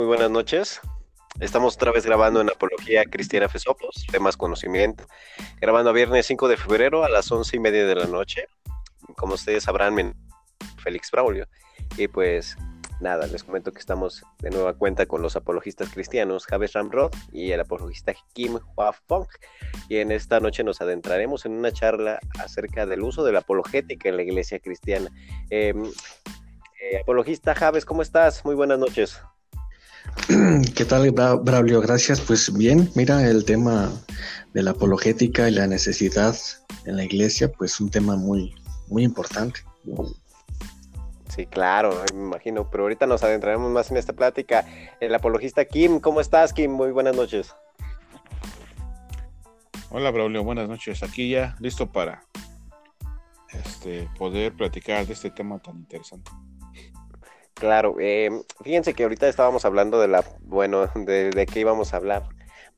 Muy buenas noches. Estamos otra vez grabando en Apología Cristiana Fesopos, temas conocimiento. Grabando a viernes 5 de febrero a las once y media de la noche. Como ustedes sabrán, Félix Braulio. Y pues nada, les comento que estamos de nueva cuenta con los apologistas cristianos Javes Ramrod y el apologista Kim Hua Fong. Y en esta noche nos adentraremos en una charla acerca del uso de la apologética en la iglesia cristiana. Em, eh, apologista Javes, ¿cómo estás? Muy buenas noches. ¿Qué tal, Braulio? Gracias. Pues bien, mira, el tema de la apologética y la necesidad en la iglesia, pues un tema muy, muy importante. Sí, claro, me imagino, pero ahorita nos adentraremos más en esta plática. El apologista Kim, ¿cómo estás, Kim? Muy buenas noches. Hola, Braulio, buenas noches. Aquí ya listo para este, poder platicar de este tema tan interesante. Claro, eh, fíjense que ahorita estábamos hablando de la, bueno, de, de, qué íbamos a hablar,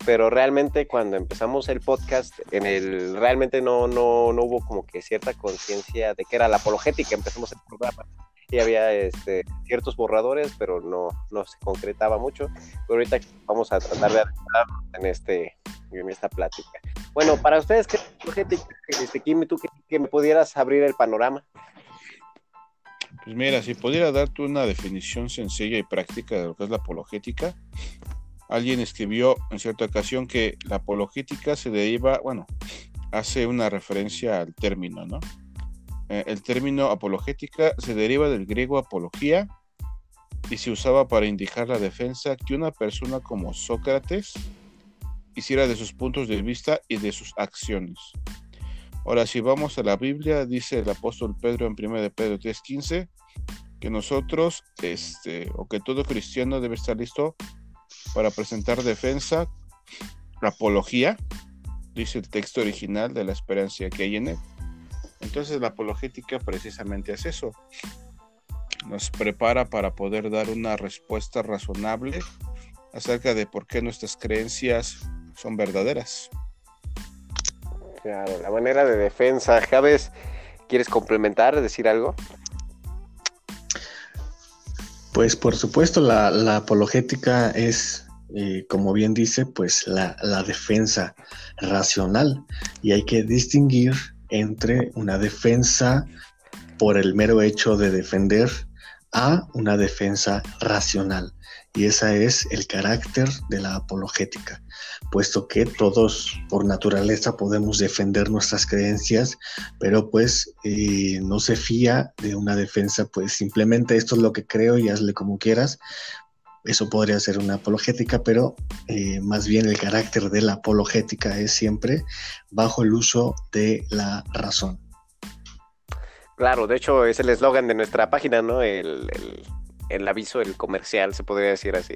pero realmente cuando empezamos el podcast, en el, realmente no, no, no hubo como que cierta conciencia de que era la apologética, empezamos el programa y había este, ciertos borradores, pero no, no se concretaba mucho, pero ahorita vamos a tratar de en, este, en esta plática. Bueno, para ustedes, ¿qué apologética? Este, Kim, tú que me pudieras abrir el panorama. Pues mira, si pudiera darte una definición sencilla y práctica de lo que es la apologética, alguien escribió en cierta ocasión que la apologética se deriva, bueno, hace una referencia al término, ¿no? Eh, el término apologética se deriva del griego apología y se usaba para indicar la defensa que una persona como Sócrates hiciera de sus puntos de vista y de sus acciones. Ahora, si vamos a la Biblia, dice el apóstol Pedro en 1 de Pedro 3:15, que nosotros, este, o que todo cristiano debe estar listo para presentar defensa, apología, dice el texto original de la esperanza que hay en él. Entonces la apologética precisamente es eso. Nos prepara para poder dar una respuesta razonable acerca de por qué nuestras creencias son verdaderas. Claro, la manera de defensa. Javes, ¿quieres complementar, decir algo? Pues por supuesto, la, apologética es, eh, como bien dice, pues la, la defensa racional. Y hay que distinguir entre una defensa por el mero hecho de defender a una defensa racional. Y ese es el carácter de la apologética, puesto que todos por naturaleza podemos defender nuestras creencias, pero pues eh, no se fía de una defensa, pues simplemente esto es lo que creo y hazle como quieras. Eso podría ser una apologética, pero eh, más bien el carácter de la apologética es siempre bajo el uso de la razón. Claro, de hecho es el eslogan de nuestra página, ¿no? el aviso, el comercial, se podría decir así,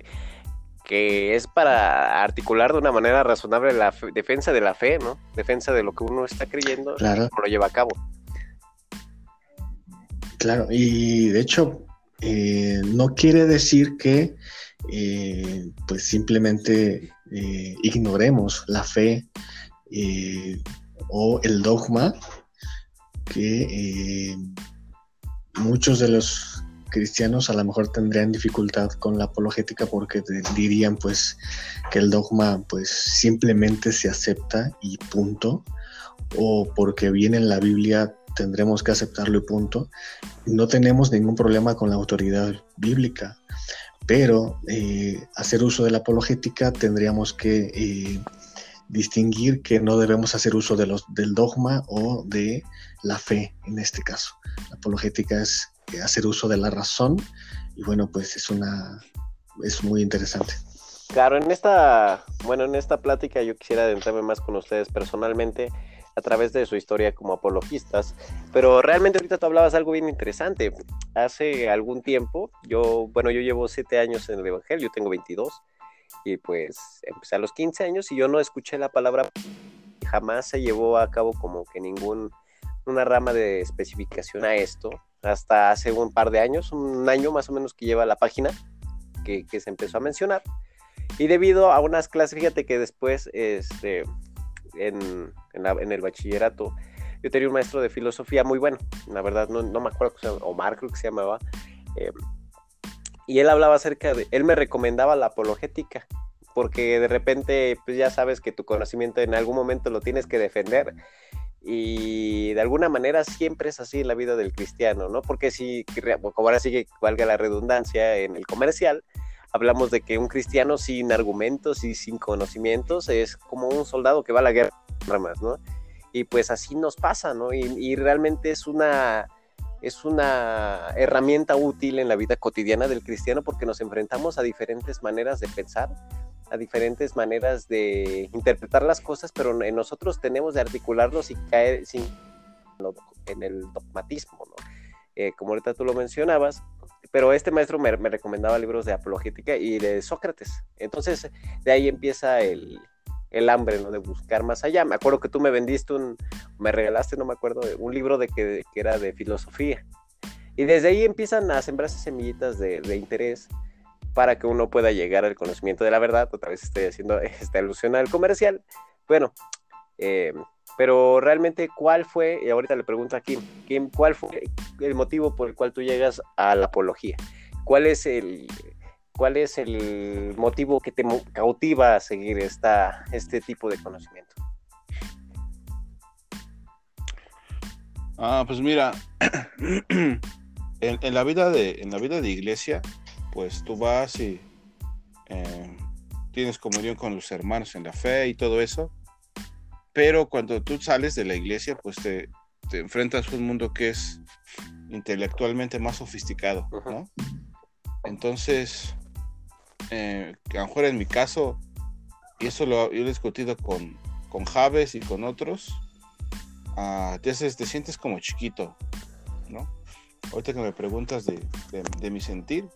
que es para articular de una manera razonable la defensa de la fe, ¿no? Defensa de lo que uno está creyendo claro. lo lleva a cabo. Claro, y de hecho, eh, no quiere decir que eh, pues simplemente eh, ignoremos la fe o el dogma que muchos de los cristianos a lo mejor tendrían dificultad con la apologética porque dirían pues que el dogma pues simplemente se acepta y punto o porque viene en la Biblia tendremos que aceptarlo y punto. No tenemos ningún problema con la autoridad bíblica, pero eh, hacer uso de la apologética tendríamos que eh, distinguir que no debemos hacer uso de los, del dogma o de la fe en este caso. La apologética es hacer uso de la razón y bueno, pues es una es muy interesante. Claro, en esta, bueno, en esta plática yo quisiera adentrarme más con ustedes personalmente a través de su historia como apologistas, pero realmente ahorita tú hablabas algo bien interesante. Hace algún tiempo, yo, bueno, yo llevo siete años en el Evangelio, yo tengo 22, y pues empecé a los 15 años y yo no escuché la palabra, jamás se llevó a cabo como que ningún, una rama de especificación a esto, hasta hace un par de años, un año más o menos que lleva la página, que, se empezó a mencionar. Y debido a unas clases, fíjate que después, este, en, el bachillerato, yo tenía un maestro de filosofía muy bueno, la verdad no, me acuerdo, Omar creo que se llamaba, eh, y él hablaba acerca de, él me recomendaba la apologética, porque de repente, pues ya sabes que tu conocimiento en algún momento lo tienes que defender. Y de alguna manera siempre es así en la vida del cristiano, ¿no? Porque si, como ahora sí que valga la redundancia en el comercial, hablamos de que un cristiano sin argumentos y sin conocimientos es como un soldado que va a la guerra armas, ¿no? Y pues así nos pasa, ¿no? y realmente es una, es una herramienta útil en la vida cotidiana del cristiano porque nos enfrentamos a diferentes maneras de pensar, a diferentes maneras de interpretar las cosas, pero nosotros tenemos de articularlos y caer sin, en el dogmatismo, ¿no? Eh, como ahorita tú lo mencionabas, pero este maestro me, me, recomendaba libros de apologética y de Sócrates. Entonces, de ahí empieza el, el hambre, ¿no? De buscar más allá. Me acuerdo que tú me vendiste un, me regalaste, no me acuerdo, un libro de que, era de filosofía. Y desde ahí empiezan a sembrarse semillitas de, interés para que uno pueda llegar al conocimiento de la verdad. Otra vez estoy haciendo esta alusión al comercial. Bueno, eh, pero realmente, ¿cuál fue? Y ahorita le pregunto a Kim, Kim, ¿cuál fue el motivo por el cual tú llegas a la apología? ¿Cuál es el, ¿Cuál es el motivo que te cautiva a seguir esta, este tipo de conocimiento? Ah, pues mira, en, la vida de, en la vida de iglesia, pues tú vas y eh, tienes comunión con los hermanos en la fe y todo eso, pero cuando tú sales de la iglesia, pues te, te enfrentas a un mundo que es intelectualmente más sofisticado, ¿no? Entonces, eh, a lo mejor en mi caso, y eso lo, yo he discutido con, con Javes y con otros, uh, te, te sientes como chiquito, ¿no? Ahorita que me preguntas de, de, mi sentir,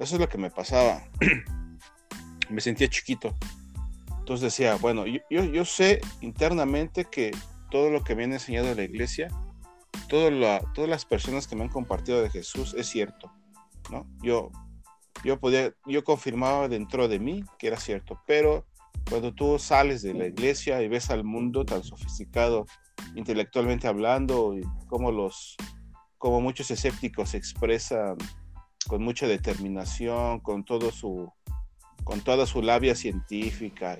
eso es lo que me pasaba. me sentía chiquito. Entonces decía, bueno, yo, yo, sé internamente que todo lo que me han enseñado la iglesia, todo todas las personas que me han compartido de Jesús es cierto, ¿no? Yo yo podía, yo confirmaba dentro de mí que era cierto, pero cuando tú sales de la iglesia y ves al mundo tan sofisticado intelectualmente hablando y como los como muchos escépticos expresan con mucha determinación, con todo su con toda su labia científica,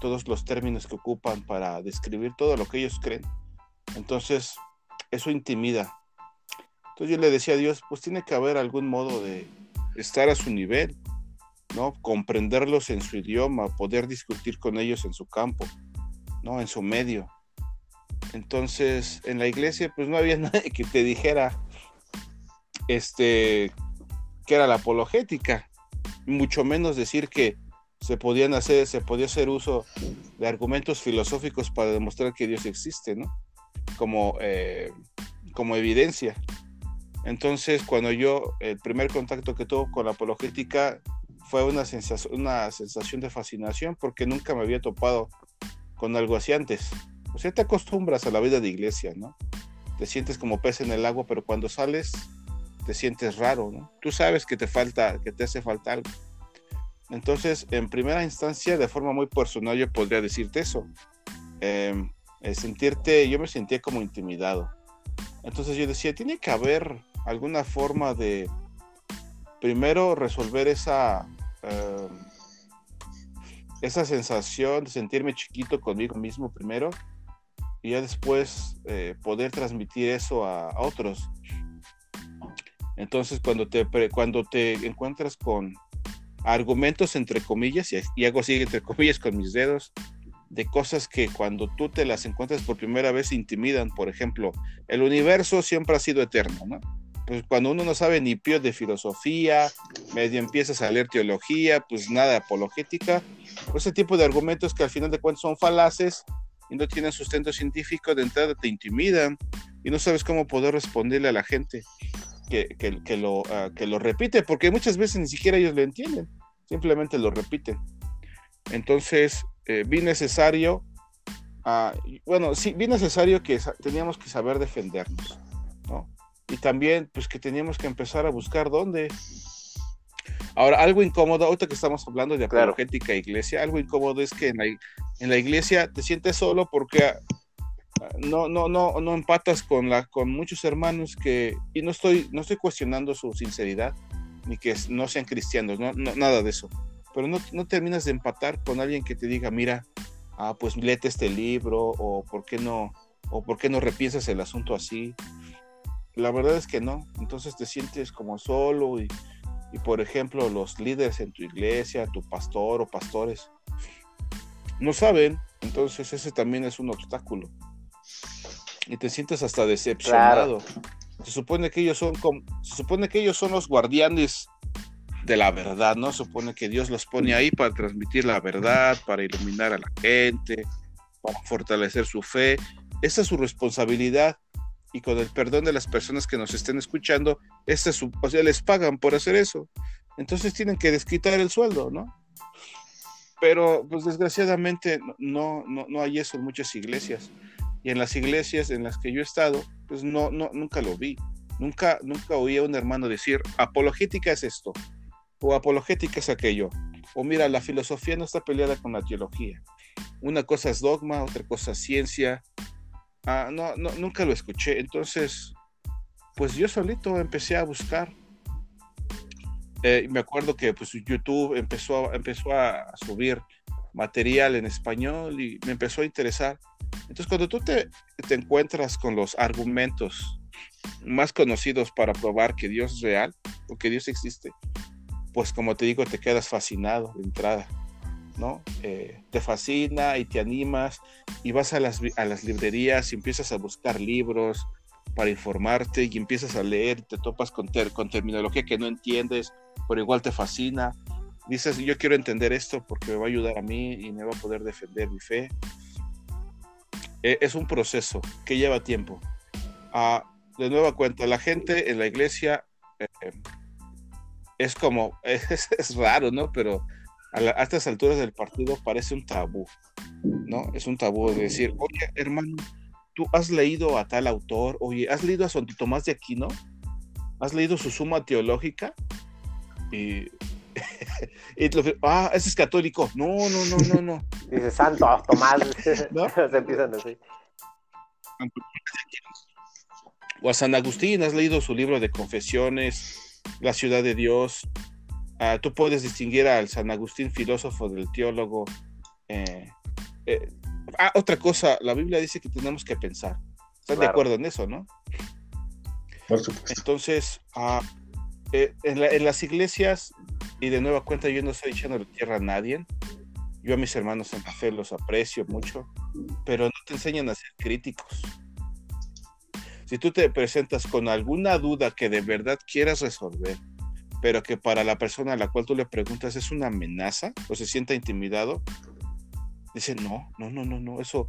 todos los términos que ocupan para describir todo lo que ellos creen. Entonces, eso intimida. Entonces yo le decía a Dios, pues tiene que haber algún modo de, estar a su nivel, ¿no? Comprenderlos en su idioma, poder discutir con ellos en su campo, ¿no? En su medio. Entonces, en la iglesia, pues no había nadie que te dijera, este, que era la apologética, mucho menos decir que se podían hacer, se podía hacer uso de argumentos filosóficos para demostrar que Dios existe, ¿no? Como, eh, como evidencia. Entonces, cuando yo, el primer contacto que tuve con la apologética fue una sensación, una sensación de fascinación porque nunca me había topado con algo así antes. O sea, te acostumbras a la vida de iglesia, ¿no? Te sientes como pez en el agua, pero cuando sales te sientes raro, ¿no? Tú sabes que te falta, que te hace falta algo. Entonces, en primera instancia, de forma muy personal, yo podría decirte eso. Em, sentirte, yo me sentía como intimidado. Entonces yo decía, tiene que haber alguna forma de primero resolver esa, em, esa sensación de sentirme chiquito conmigo mismo primero y ya después eh, poder transmitir eso a, otros. Entonces cuando te, cuando te encuentras con argumentos entre comillas, y, hago así entre comillas con mis dedos, de cosas que cuando tú te las encuentras por primera vez intimidan. Por ejemplo, el universo siempre ha sido eterno, ¿no? pues cuando uno no sabe ni pío de filosofía, medio empieza a salir teología, pues nada apologética, pues ese tipo de argumentos que al final de cuentas son falaces y no tienen sustento científico, de entrada te intimidan y no sabes cómo poder responderle a la gente que, que, lo, ah, que lo repite, porque muchas veces ni siquiera ellos lo entienden, simplemente lo repiten. Entonces, eh, vi necesario, ah, bueno, sí, vi necesario que teníamos que saber defendernos, ¿no? y también pues que teníamos que empezar a buscar dónde. Ahora, algo incómodo, ahorita que estamos hablando de apologética e iglesia, algo incómodo es que en la, en la iglesia te sientes solo porque ah, no, no, no, no empatas con, la, con muchos hermanos que, y no estoy, no estoy cuestionando su sinceridad, ni que no sean cristianos, no, nada de eso. Pero no, no, terminas de empatar con alguien que te diga, mira, ah, pues léete este libro, o por qué no, o por qué no repiensas el asunto así. La verdad es que no. Entonces te sientes como solo y, y por ejemplo, los líderes en tu iglesia, tu pastor o pastores, no saben. Entonces ese también es un obstáculo. Y te sientes hasta decepcionado. Se supone que ellos son como, se supone que ellos son los guardianes de la verdad, ¿no? Se supone que Dios los pone ahí para transmitir la verdad, para iluminar a la gente, para fortalecer su fe. Esa es su responsabilidad y con el perdón de las personas que nos estén escuchando, este es su, o sea, les pagan por hacer eso. Entonces tienen que desquitar el sueldo, ¿no? Pero pues desgraciadamente no, no, no hay eso en muchas iglesias. Y en las iglesias en las que yo he estado, pues no, no, nunca lo vi. Nunca, nunca oí a un hermano decir, apologética es esto, o apologética es aquello. O mira, la filosofía no está peleada con la teología. Una cosa es dogma, otra cosa es ciencia, Ah, no, no, nunca lo escuché. Entonces, pues yo solito empecé a buscar. Eh, me acuerdo que pues, YouTube empezó, empezó a subir material en español y me empezó a interesar. Entonces, cuando tú te, te encuentras con los argumentos más conocidos para probar que Dios es real o que Dios existe, pues como te digo, te quedas fascinado de entrada. ¿no? Eh, te fascina y te animas y vas a las, a las librerías y empiezas a buscar libros para informarte y empiezas a leer y te topas con, con terminología que no entiendes, pero igual te fascina. Dices, yo quiero entender esto porque me va a ayudar a mí y me va a poder defender mi fe. E, es un proceso que lleva tiempo. Ah, de nueva cuenta, la gente en la iglesia eh, es como, es, es, raro, ¿no? Pero a, estas alturas del partido parece un tabú, ¿no? Es un tabú de decir, oye, hermano, tú has leído a tal autor, oye, has leído a Santo Tomás de Aquino, has leído su suma teológica y, y ah, ese es católico. No, no, no, no, no. Dice Santo Tomás, ¿no? Se empiezan así. O a San Agustín, has leído su libro de confesiones, La ciudad de Dios, Ah, tú puedes distinguir al San Agustín, filósofo del teólogo. Eh, eh, ah, otra cosa, la Biblia dice que tenemos que pensar. ¿Están de acuerdo en eso, no? Por supuesto. Entonces, ah, eh, en, las iglesias, y de nueva cuenta, yo no estoy echando la tierra a nadie. Yo a mis hermanos en la fe los aprecio mucho, pero no te enseñan a ser críticos. Si tú te presentas con alguna duda que de verdad quieras resolver, pero que para la persona a la cual tú le preguntas es una amenaza o se sienta intimidado, dice, no, no, no, no, no, eso,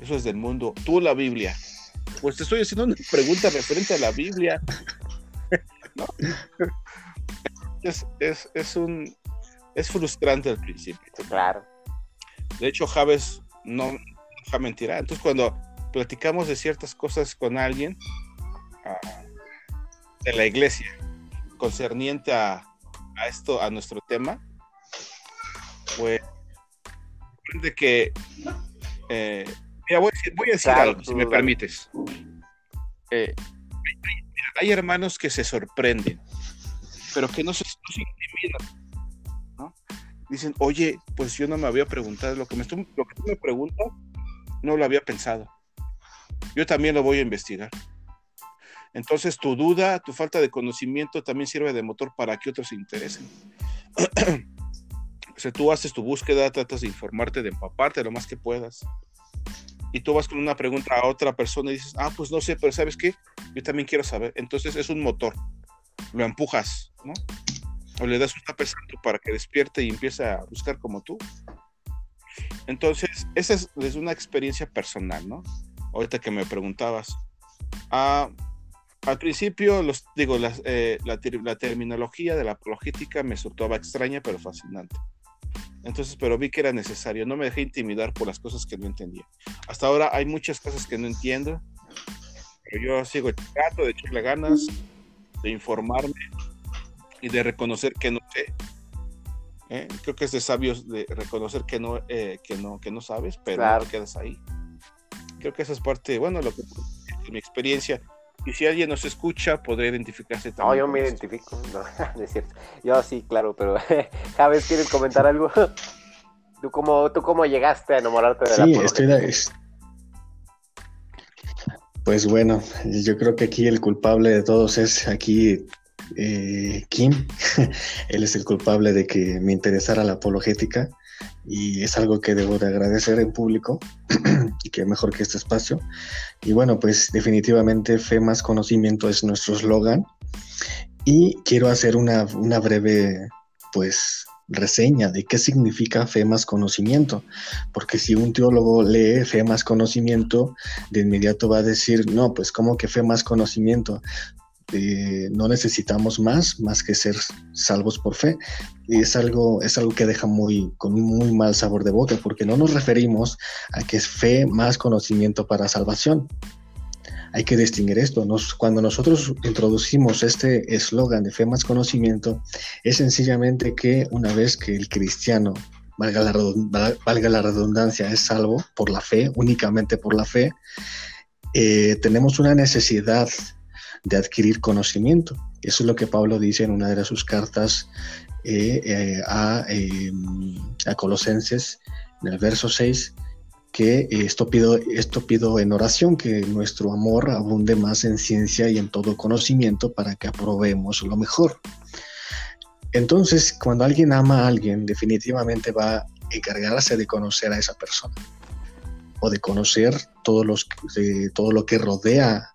eso es del mundo. Tú la Biblia. Pues te estoy haciendo una pregunta referente a la Biblia. Es, es, es, un es frustrante al principio. claro. De hecho, Javes no deja mentirá. Entonces, cuando platicamos de ciertas cosas con alguien uh, de la iglesia, concerniente a, esto, a nuestro tema, pues de que eh, mira, voy, a decir, algo, si me permites. Eh, hay, hermanos que se sorprenden, pero que no se, intimidan. Dicen, oye, pues yo no me había preguntado, lo que, me, lo que tú me preguntas, no lo había pensado. Yo también lo voy a investigar. Entonces tu duda, tu falta de conocimiento también sirve de motor para que otros se interesen. o sea, tú haces tu búsqueda, tratas de informarte, de empaparte lo más que puedas. Y tú vas con una pregunta a otra persona y dices, ah, pues no sé, pero ¿sabes qué? Yo también quiero saber. Entonces es un motor. Lo empujas, ¿no? O le das un tape para que despierte y empiece a buscar como tú. Entonces, esa es, es una experiencia personal, ¿no? Ahorita que me preguntabas. Ah, al principio, los, digo, eh, la, terminología de la apologética me soltaba extraña, pero fascinante. Entonces, pero vi que era necesario. No me dejé intimidar por las cosas que no entendía. Hasta ahora hay muchas cosas que no entiendo, pero yo sigo trato de echarle ganas, de informarme y de reconocer que no sé. ¿eh? Creo que es de sabios de reconocer que no, eh, que no, que no sabes, pero no quedas ahí. Creo que esa es parte, bueno, lo que mi experiencia y si alguien nos escucha, podría identificarse también. No, yo me identifico, no, es cierto. Yo sí, claro, pero Javes, ¿quieres comentar algo? ¿Tú cómo, ¿Tú cómo llegaste a enamorarte de sí, la estoy de... Pues bueno, yo creo que aquí el culpable de todos es aquí eh, Kim. Él es el culpable de que me interesara la apologética y es algo que debo de agradecer en público y que mejor que este espacio. Y bueno, pues definitivamente fe más conocimiento es nuestro eslogan y quiero hacer una, una breve pues reseña de qué significa fe más conocimiento, porque si un teólogo lee fe más conocimiento, de inmediato va a decir, no, pues como que fe más conocimiento, eh, no necesitamos más, más que ser salvos por fe. Y es algo, es algo que deja muy, con muy mal sabor de boca, porque no nos referimos a que es fe más conocimiento para salvación. Hay que distinguir esto. cuando nosotros introducimos este eslogan de fe más conocimiento, es sencillamente que una vez que el cristiano, valga la, valga la redundancia, es salvo por la fe, únicamente por la fe, eh, tenemos una necesidad de adquirir conocimiento. Eso es lo que Pablo dice en una de sus cartas eh, eh, a, a, Colosenses, en el verso 6, que esto pido, esto pido en oración, que nuestro amor abunde más en ciencia y en todo conocimiento para que aprobemos lo mejor. Entonces, cuando alguien ama a alguien, definitivamente va a encargarse de conocer a esa persona o de conocer todos los, todo lo que rodea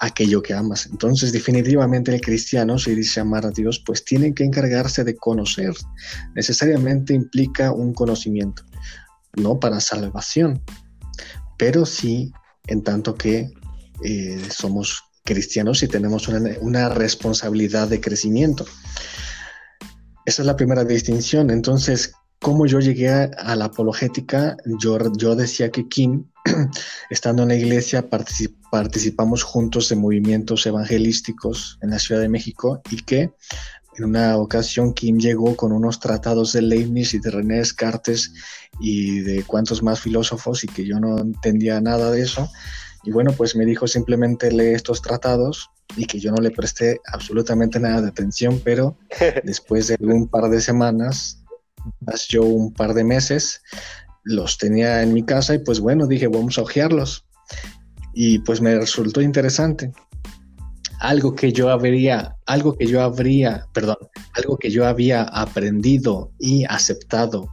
aquello que amas. Entonces, definitivamente el cristiano, si dice amar a Dios, pues tiene que encargarse de conocer. Necesariamente implica un conocimiento, no para salvación, pero sí en tanto que eh, somos cristianos y tenemos una, una, responsabilidad de crecimiento. Esa es la primera distinción. Entonces, ¿cómo yo llegué a, la apologética? Yo, yo decía que Kim estando en la iglesia participamos juntos de movimientos evangelísticos en la Ciudad de México y que en una ocasión Kim llegó con unos tratados de Leibniz y de René Descartes y de cuantos más filósofos y que yo no entendía nada de eso. Y bueno, pues me dijo simplemente lee estos tratados y que yo no le presté absolutamente nada de atención, pero después de un par de semanas, yo un par de meses, los tenía en mi casa y pues bueno, dije, vamos a ojearlos. Y pues me resultó interesante. Algo que yo habría, algo que yo habría, perdón, algo que yo había aprendido y aceptado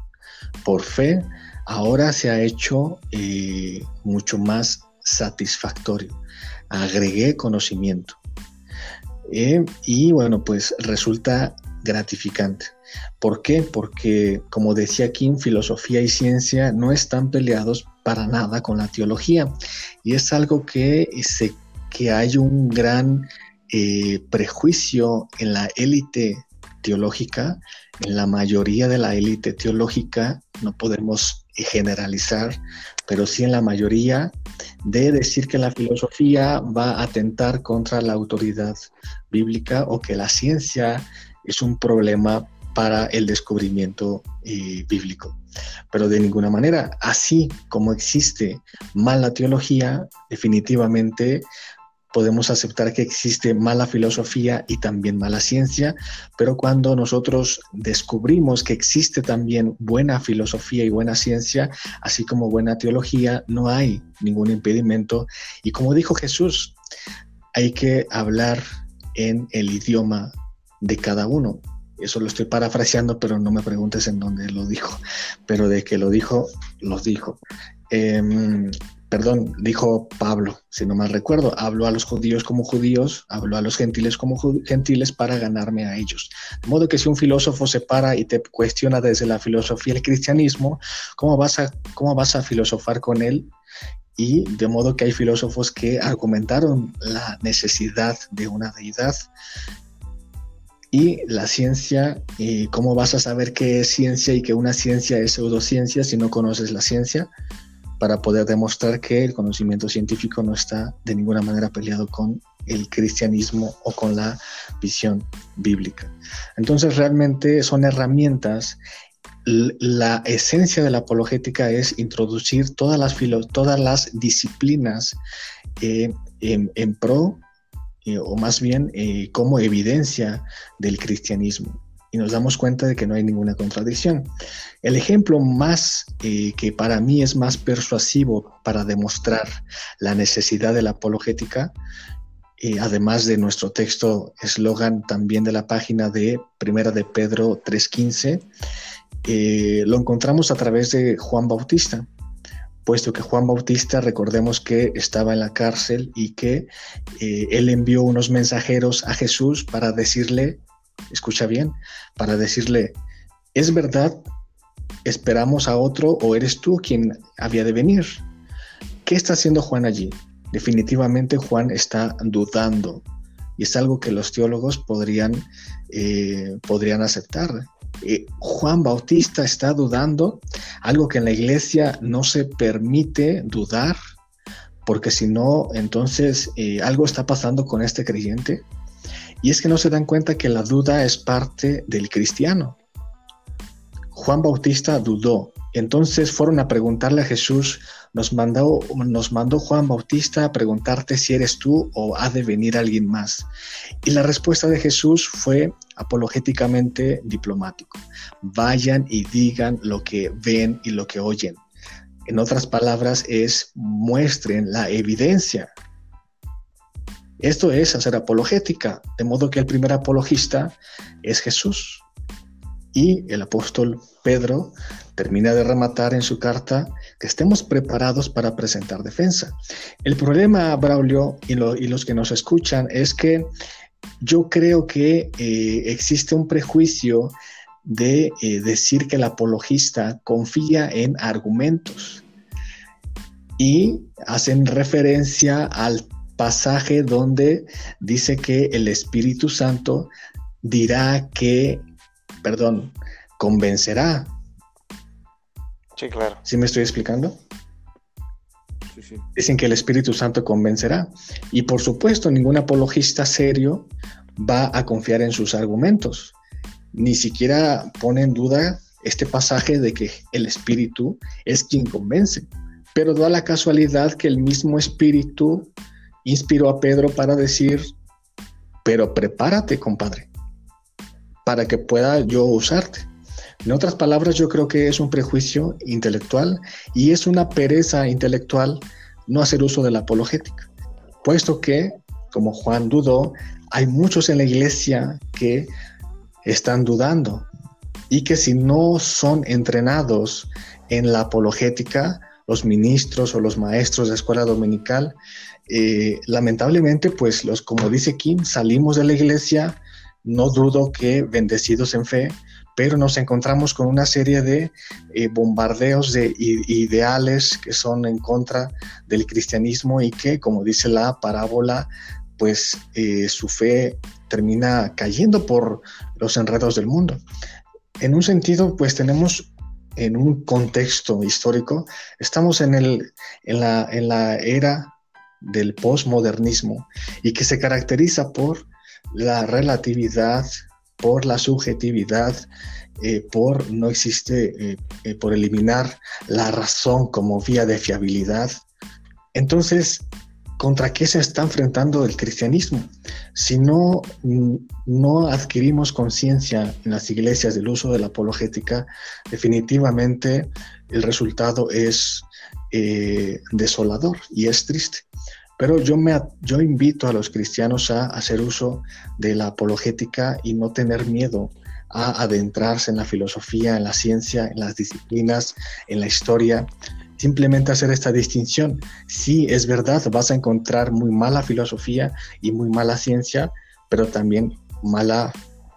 por fe, ahora se ha hecho eh, mucho más satisfactorio. Agregué conocimiento. Eh, y bueno, pues resulta gratificante. ¿Por qué? Porque, como decía Kim, filosofía y ciencia no están peleados para nada con la teología. Y es algo que, que hay un gran eh, prejuicio en la élite teológica, en la mayoría de la élite teológica, no podemos generalizar, pero sí en la mayoría, de decir que la filosofía va a atentar contra la autoridad bíblica o que la ciencia es un problema para el descubrimiento eh, bíblico. Pero de ninguna manera, así como existe mala teología, definitivamente podemos aceptar que existe mala filosofía y también mala ciencia, pero cuando nosotros descubrimos que existe también buena filosofía y buena ciencia, así como buena teología, no hay ningún impedimento. Y como dijo Jesús, hay que hablar en el idioma de cada uno. Eso lo estoy parafraseando, pero no me preguntes en dónde lo dijo. Pero de que lo dijo, lo dijo. Em, perdón, dijo Pablo, si no mal recuerdo, habló a los judíos como judíos, habló a los gentiles como gentiles para ganarme a ellos. De modo que si un filósofo se para y te cuestiona desde la filosofía el cristianismo, ¿cómo vas a, cómo vas a filosofar con él? Y de modo que hay filósofos que argumentaron la necesidad de una deidad y la ciencia, y ¿cómo vas a saber qué es ciencia y que una ciencia es pseudociencia si no conoces la ciencia? Para poder demostrar que el conocimiento científico no está de ninguna manera peleado con el cristianismo o con la visión bíblica. Entonces realmente son herramientas. La esencia de la apologética es introducir todas las, todas las disciplinas eh, en, en pro o más bien como evidencia del cristianismo y nos damos cuenta de que no hay ninguna contradicción. El ejemplo más eh, que para mí es más persuasivo para demostrar la necesidad de la apologética, eh, además de nuestro texto eslogan también de la página de Primera de Pedro 3.15, eh, lo encontramos a través de Juan Bautista puesto que Juan Bautista, recordemos que estaba en la cárcel y que él envió unos mensajeros a Jesús para decirle escucha bien, para decirle, ¿es verdad? ¿Esperamos a otro o eres tú quien había de venir? ¿Qué está haciendo Juan allí? Definitivamente Juan está dudando y es algo que los teólogos podrían, eh, podrían aceptar. Eh, Juan Bautista está dudando, algo que en la iglesia no se permite dudar, porque si no, entonces eh, algo está pasando con este creyente y es que no se dan cuenta que la duda es parte del cristiano. Juan Bautista dudó. Entonces fueron a preguntarle a Jesús, nos mandó, nos mandó Juan Bautista a preguntarte si eres tú o ha de venir alguien más. Y la respuesta de Jesús fue apologéticamente diplomático. Vayan y digan lo que ven y lo que oyen. En otras palabras, es muestren la evidencia esto es hacer apologética, de modo que el primer apologista es Jesús. Y el apóstol Pedro termina de rematar en su carta que estemos preparados para presentar defensa. El problema, Braulio, y, los que nos escuchan, es que yo creo que eh, existe un prejuicio de eh, decir que el apologista confía en argumentos y hacen referencia al pasaje donde dice que el Espíritu Santo dirá que, perdón, convencerá. Sí, claro. ¿Sí me estoy explicando? Dicen que el Espíritu Santo convencerá. Y por supuesto, ningún apologista serio va a confiar en sus argumentos. Ni siquiera pone en duda este pasaje de que el Espíritu es quien convence. Pero da la casualidad que el mismo Espíritu inspiró a Pedro para decir, pero prepárate, compadre, para que pueda yo usarte. En otras palabras, yo creo que es un prejuicio intelectual y es una pereza intelectual no hacer uso de la apologética, puesto que, como Juan dudó, hay muchos en la iglesia que están dudando y que si no son entrenados en la apologética, los ministros o los maestros de escuela dominical, eh, lamentablemente, pues los, como dice Kim, salimos de la iglesia, no dudo que bendecidos en fe, pero nos encontramos con una serie de eh, bombardeos de ideales que son en contra del cristianismo y que, como dice la parábola, pues eh, su fe termina cayendo por los enredos del mundo. En un sentido, pues tenemos en un contexto histórico, estamos en, el, en, la, en la era del postmodernismo y que se caracteriza por la relatividad, por la subjetividad, eh, por no existe, eh, eh, por eliminar la razón como vía de fiabilidad. Entonces, ¿contra qué se está enfrentando el cristianismo? Si no, no adquirimos conciencia en las iglesias del uso de la apologética, definitivamente el resultado es desolador y es triste. Pero yo, me, yo invito a los cristianos a hacer uso de la apologética y no tener miedo a adentrarse en la filosofía, en la ciencia, en las disciplinas, en la historia. Simplemente hacer esta distinción. Sí, es verdad, vas a encontrar muy mala filosofía y muy mala ciencia, pero también mala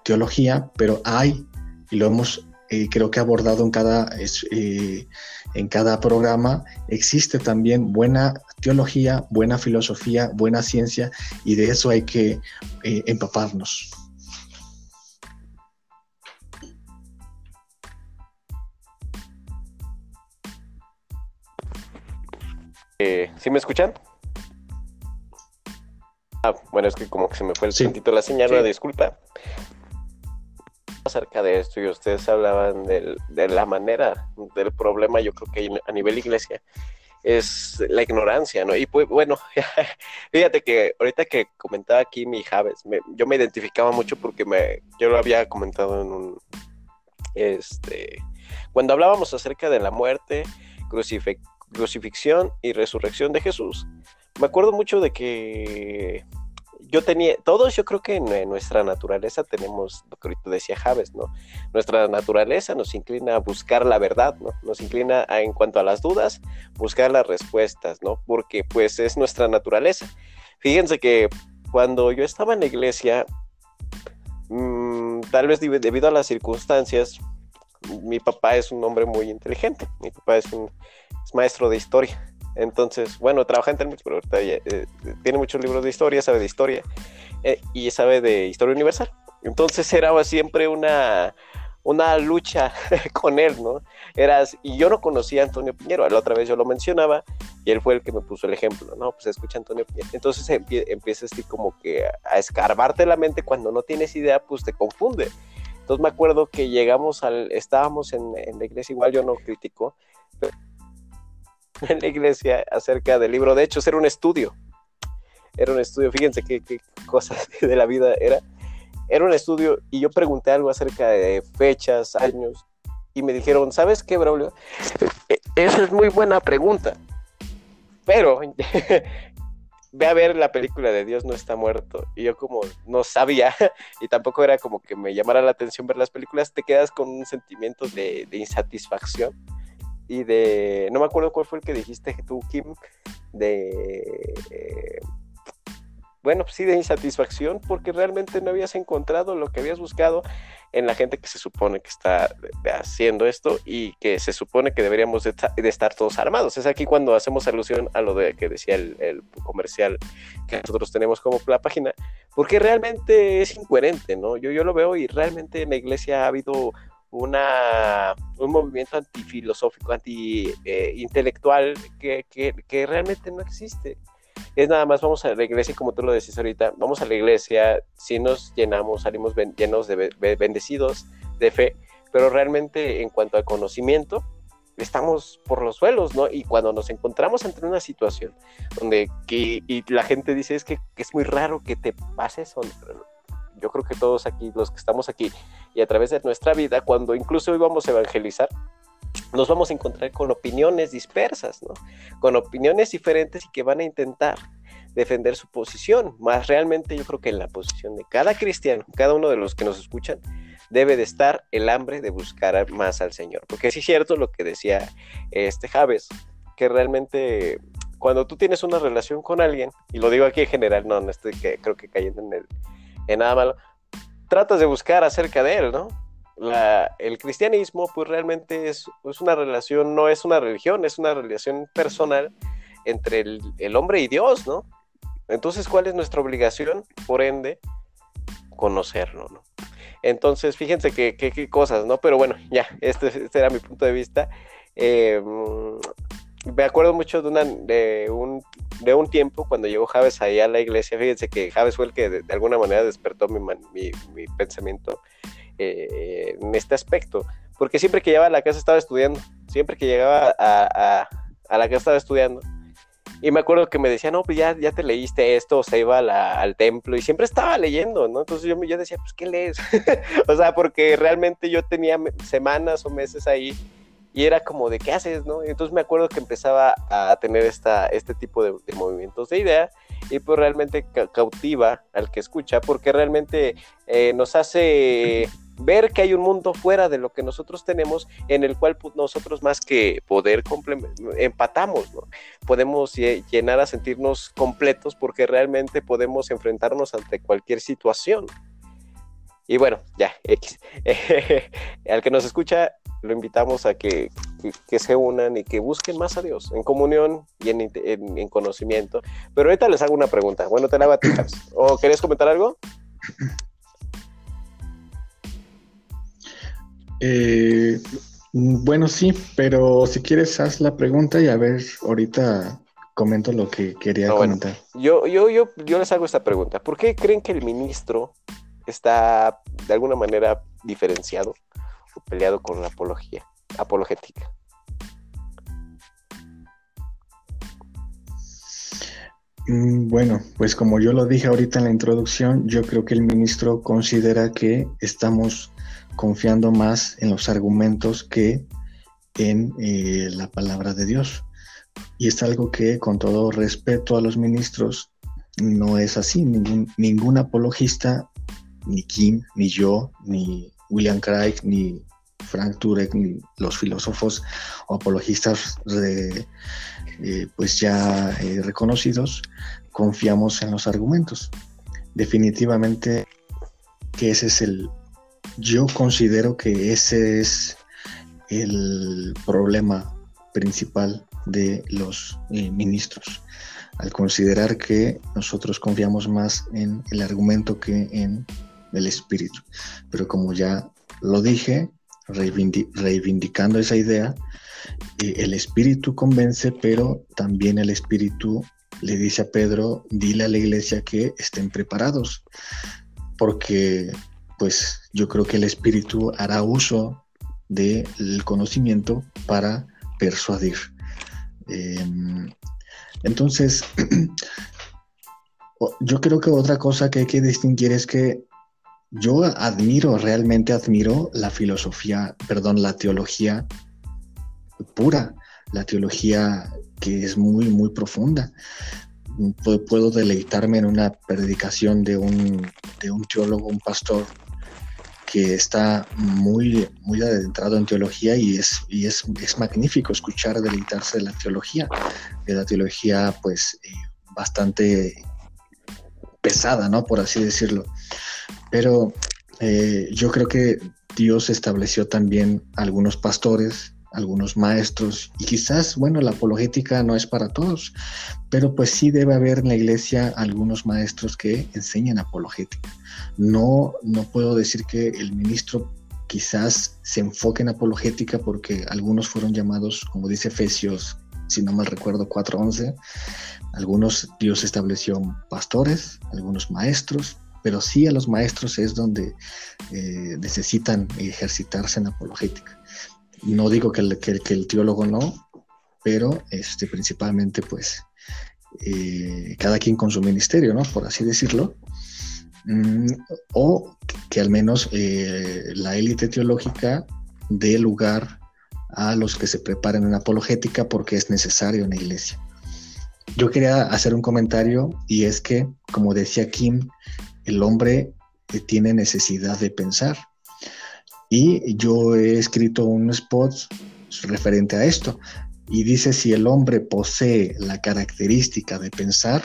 teología, pero hay, y lo hemos eh, creo que abordado en cada, eh, en cada programa, existe también buena teología, buena filosofía, buena ciencia, y de eso hay que eh, empaparnos. ¿Sí me escuchan? Ah, bueno, es que como que se me fue el sí. la señal, una disculpa acerca de esto y ustedes hablaban de la manera del problema, yo creo que a nivel iglesia, es la ignorancia, ¿no? Y pues bueno, fíjate que ahorita que comentaba aquí mi Javes, yo me identificaba mucho porque me, yo lo había comentado en un, este, cuando hablábamos acerca de la muerte, crucifixión y resurrección de Jesús, me acuerdo mucho de que yo tenía, todos yo creo que en, nuestra naturaleza tenemos lo que ahorita decía Javes, ¿no? Nuestra naturaleza nos inclina a buscar la verdad, ¿no? Nos inclina en cuanto a las dudas, buscar las respuestas, ¿no? Porque pues es nuestra naturaleza. Fíjense que cuando yo estaba en la iglesia, mmm, tal vez debido a las circunstancias, mi papá es un hombre muy inteligente, mi papá es un es maestro de historia. Entonces, bueno, trabaja en términos, pero eh, tiene muchos libros de historia, sabe de historia eh, y sabe de historia universal. Entonces era siempre una, una lucha con él, ¿no? Eras, y yo no conocía a Antonio Piñero, la otra vez yo lo mencionaba y él fue el que me puso el ejemplo, ¿no? Pues escucha a Antonio Piñero. Entonces empieza así como que a escarbarte la mente cuando no tienes idea, pues te confunde. Entonces me acuerdo que llegamos al, estábamos en, en la iglesia, igual yo no critico, pero en la iglesia acerca del libro. De hecho, era un estudio. Era un estudio, fíjense qué, cosas de la vida era. Era un estudio y yo pregunté algo acerca de fechas, años, y me dijeron, ¿sabes qué, Braulio? E, esa es muy buena pregunta. Pero ve a ver la película de Dios no está muerto. Y yo como no sabía y tampoco era como que me llamara la atención ver las películas, te quedas con un sentimiento de, de insatisfacción y de, no me acuerdo cuál fue el que dijiste tú, Kim, de, bueno, sí, de insatisfacción, porque realmente no habías encontrado lo que habías buscado en la gente que se supone que está haciendo esto y que se supone que deberíamos de, estar todos armados. Es aquí cuando hacemos alusión a lo de que decía el, el, comercial que nosotros tenemos como la página, porque realmente es incoherente, ¿no? Yo, yo lo veo y realmente en la iglesia ha habido un movimiento antifilosófico, anti-intelectual que, que, realmente no existe. Es nada más, vamos a la iglesia, como tú lo decís ahorita, vamos a la iglesia, si nos llenamos, salimos llenos de bendecidos de fe, pero realmente en cuanto al conocimiento, estamos por los suelos, ¿no? Y cuando nos encontramos ante una situación donde que, y la gente dice es que, que, es muy raro que te pase eso, yo creo que todos aquí, los que estamos aquí, y a través de nuestra vida, cuando incluso hoy vamos a evangelizar, nos vamos a encontrar con opiniones dispersas, ¿no? Con opiniones diferentes y que van a intentar defender su posición. Más realmente yo creo que en la posición de cada cristiano, cada uno de los que nos escuchan, debe de estar el hambre de buscar más al Señor. Porque sí es cierto lo que decía este Javes, que realmente cuando tú tienes una relación con alguien, y lo digo aquí en general, no, no estoy que, creo que cayendo en el, en nada malo, tratas de buscar acerca de él, ¿no? el cristianismo, pues realmente es, una relación, no es una religión, es una relación personal entre el, hombre y Dios, ¿no? Entonces, ¿cuál es nuestra obligación? Por ende, conocerlo, ¿no? Entonces, fíjense qué cosas, ¿no? Pero bueno, ya, este, este, era mi punto de vista. Eh, me acuerdo mucho de, una, de, un, de un tiempo cuando llegó Javes ahí a la iglesia. Fíjense que Javes fue el que de, alguna manera despertó mi, mi, mi pensamiento eh, en este aspecto. Porque siempre que llegaba a la casa estaba estudiando. Siempre que llegaba a, a, a la casa estaba estudiando. Y me acuerdo que me decía, no, pues ya, ya te leíste esto, o se iba al templo y siempre estaba leyendo, ¿no? Entonces yo, yo decía, pues, ¿qué lees? o sea, porque realmente yo tenía semanas o meses ahí y era como de qué haces, ¿no? Entonces me acuerdo que empezaba a tener esta, este tipo de, movimientos de idea y pues realmente cautiva al que escucha porque realmente eh, nos hace ver que hay un mundo fuera de lo que nosotros tenemos en el cual pues, nosotros más que poder empatamos, ¿no? Podemos llenar a sentirnos completos porque realmente podemos enfrentarnos ante cualquier situación. Y bueno, ya, X. al que nos escucha, lo invitamos a que, se unan y que busquen más a Dios en comunión y en, conocimiento. Pero ahorita les hago una pregunta. Bueno, te la a ¿O querías comentar algo? Eh, bueno, sí, pero si quieres, haz la pregunta y a ver, ahorita comento lo que quería comentar. yo, yo, yo, yo les hago esta pregunta. ¿Por qué creen que el ministro está de alguna manera diferenciado peleado con la apología, apologética. Mm, bueno, pues como yo lo dije ahorita en la introducción, yo creo que el ministro considera que estamos confiando más en los argumentos que en eh, la palabra de Dios. Y es algo que, con todo respeto a los ministros, no es así. Ningún, ningún apologista, ni Kim, ni yo, ni William Craig, ni Frank Turek, los filósofos o apologistas eh, pues ya eh, reconocidos, confiamos en los argumentos. Definitivamente que ese es el, yo considero que ese es el problema principal de los eh, ministros, al considerar que nosotros confiamos más en el argumento que en el espíritu. Pero como ya lo dije, reivindicando esa idea, el espíritu convence, pero también el espíritu le dice a Pedro, dile a la iglesia que estén preparados, porque pues yo creo que el espíritu hará uso del conocimiento para persuadir. Em, entonces, yo creo que otra cosa que hay que distinguir es que yo admiro, realmente admiro la filosofía, perdón, la teología pura, la teología que es muy, muy profunda. Puedo deleitarme en una predicación de un, de un teólogo, un pastor, que está muy, muy adentrado en teología y, es, y es, es magnífico escuchar deleitarse de la teología, de la teología pues eh, bastante pesada, ¿no? Por así decirlo. Pero eh, yo creo que Dios estableció también algunos pastores algunos maestros y quizás, bueno, la apologética no es para todos, pero pues sí debe haber en la iglesia algunos maestros que enseñan apologética. No, no puedo decir que el ministro quizás se enfoque en apologética porque algunos fueron llamados, como dice Efesios, si no mal recuerdo, 4.11, algunos Dios estableció pastores, algunos maestros, pero sí a los maestros es donde eh, necesitan ejercitarse en apologética. No digo que el, que, el teólogo no, pero este, principalmente pues eh, cada quien con su ministerio, ¿no? Por así decirlo. Mm, o que al menos eh, la élite teológica dé lugar a los que se preparen en apologética porque es necesario en la iglesia. Yo quería hacer un comentario y es que, como decía Kim, el hombre eh, tiene necesidad de pensar. Y yo he escrito un spot referente a esto. Y dice, si el hombre posee la característica de pensar,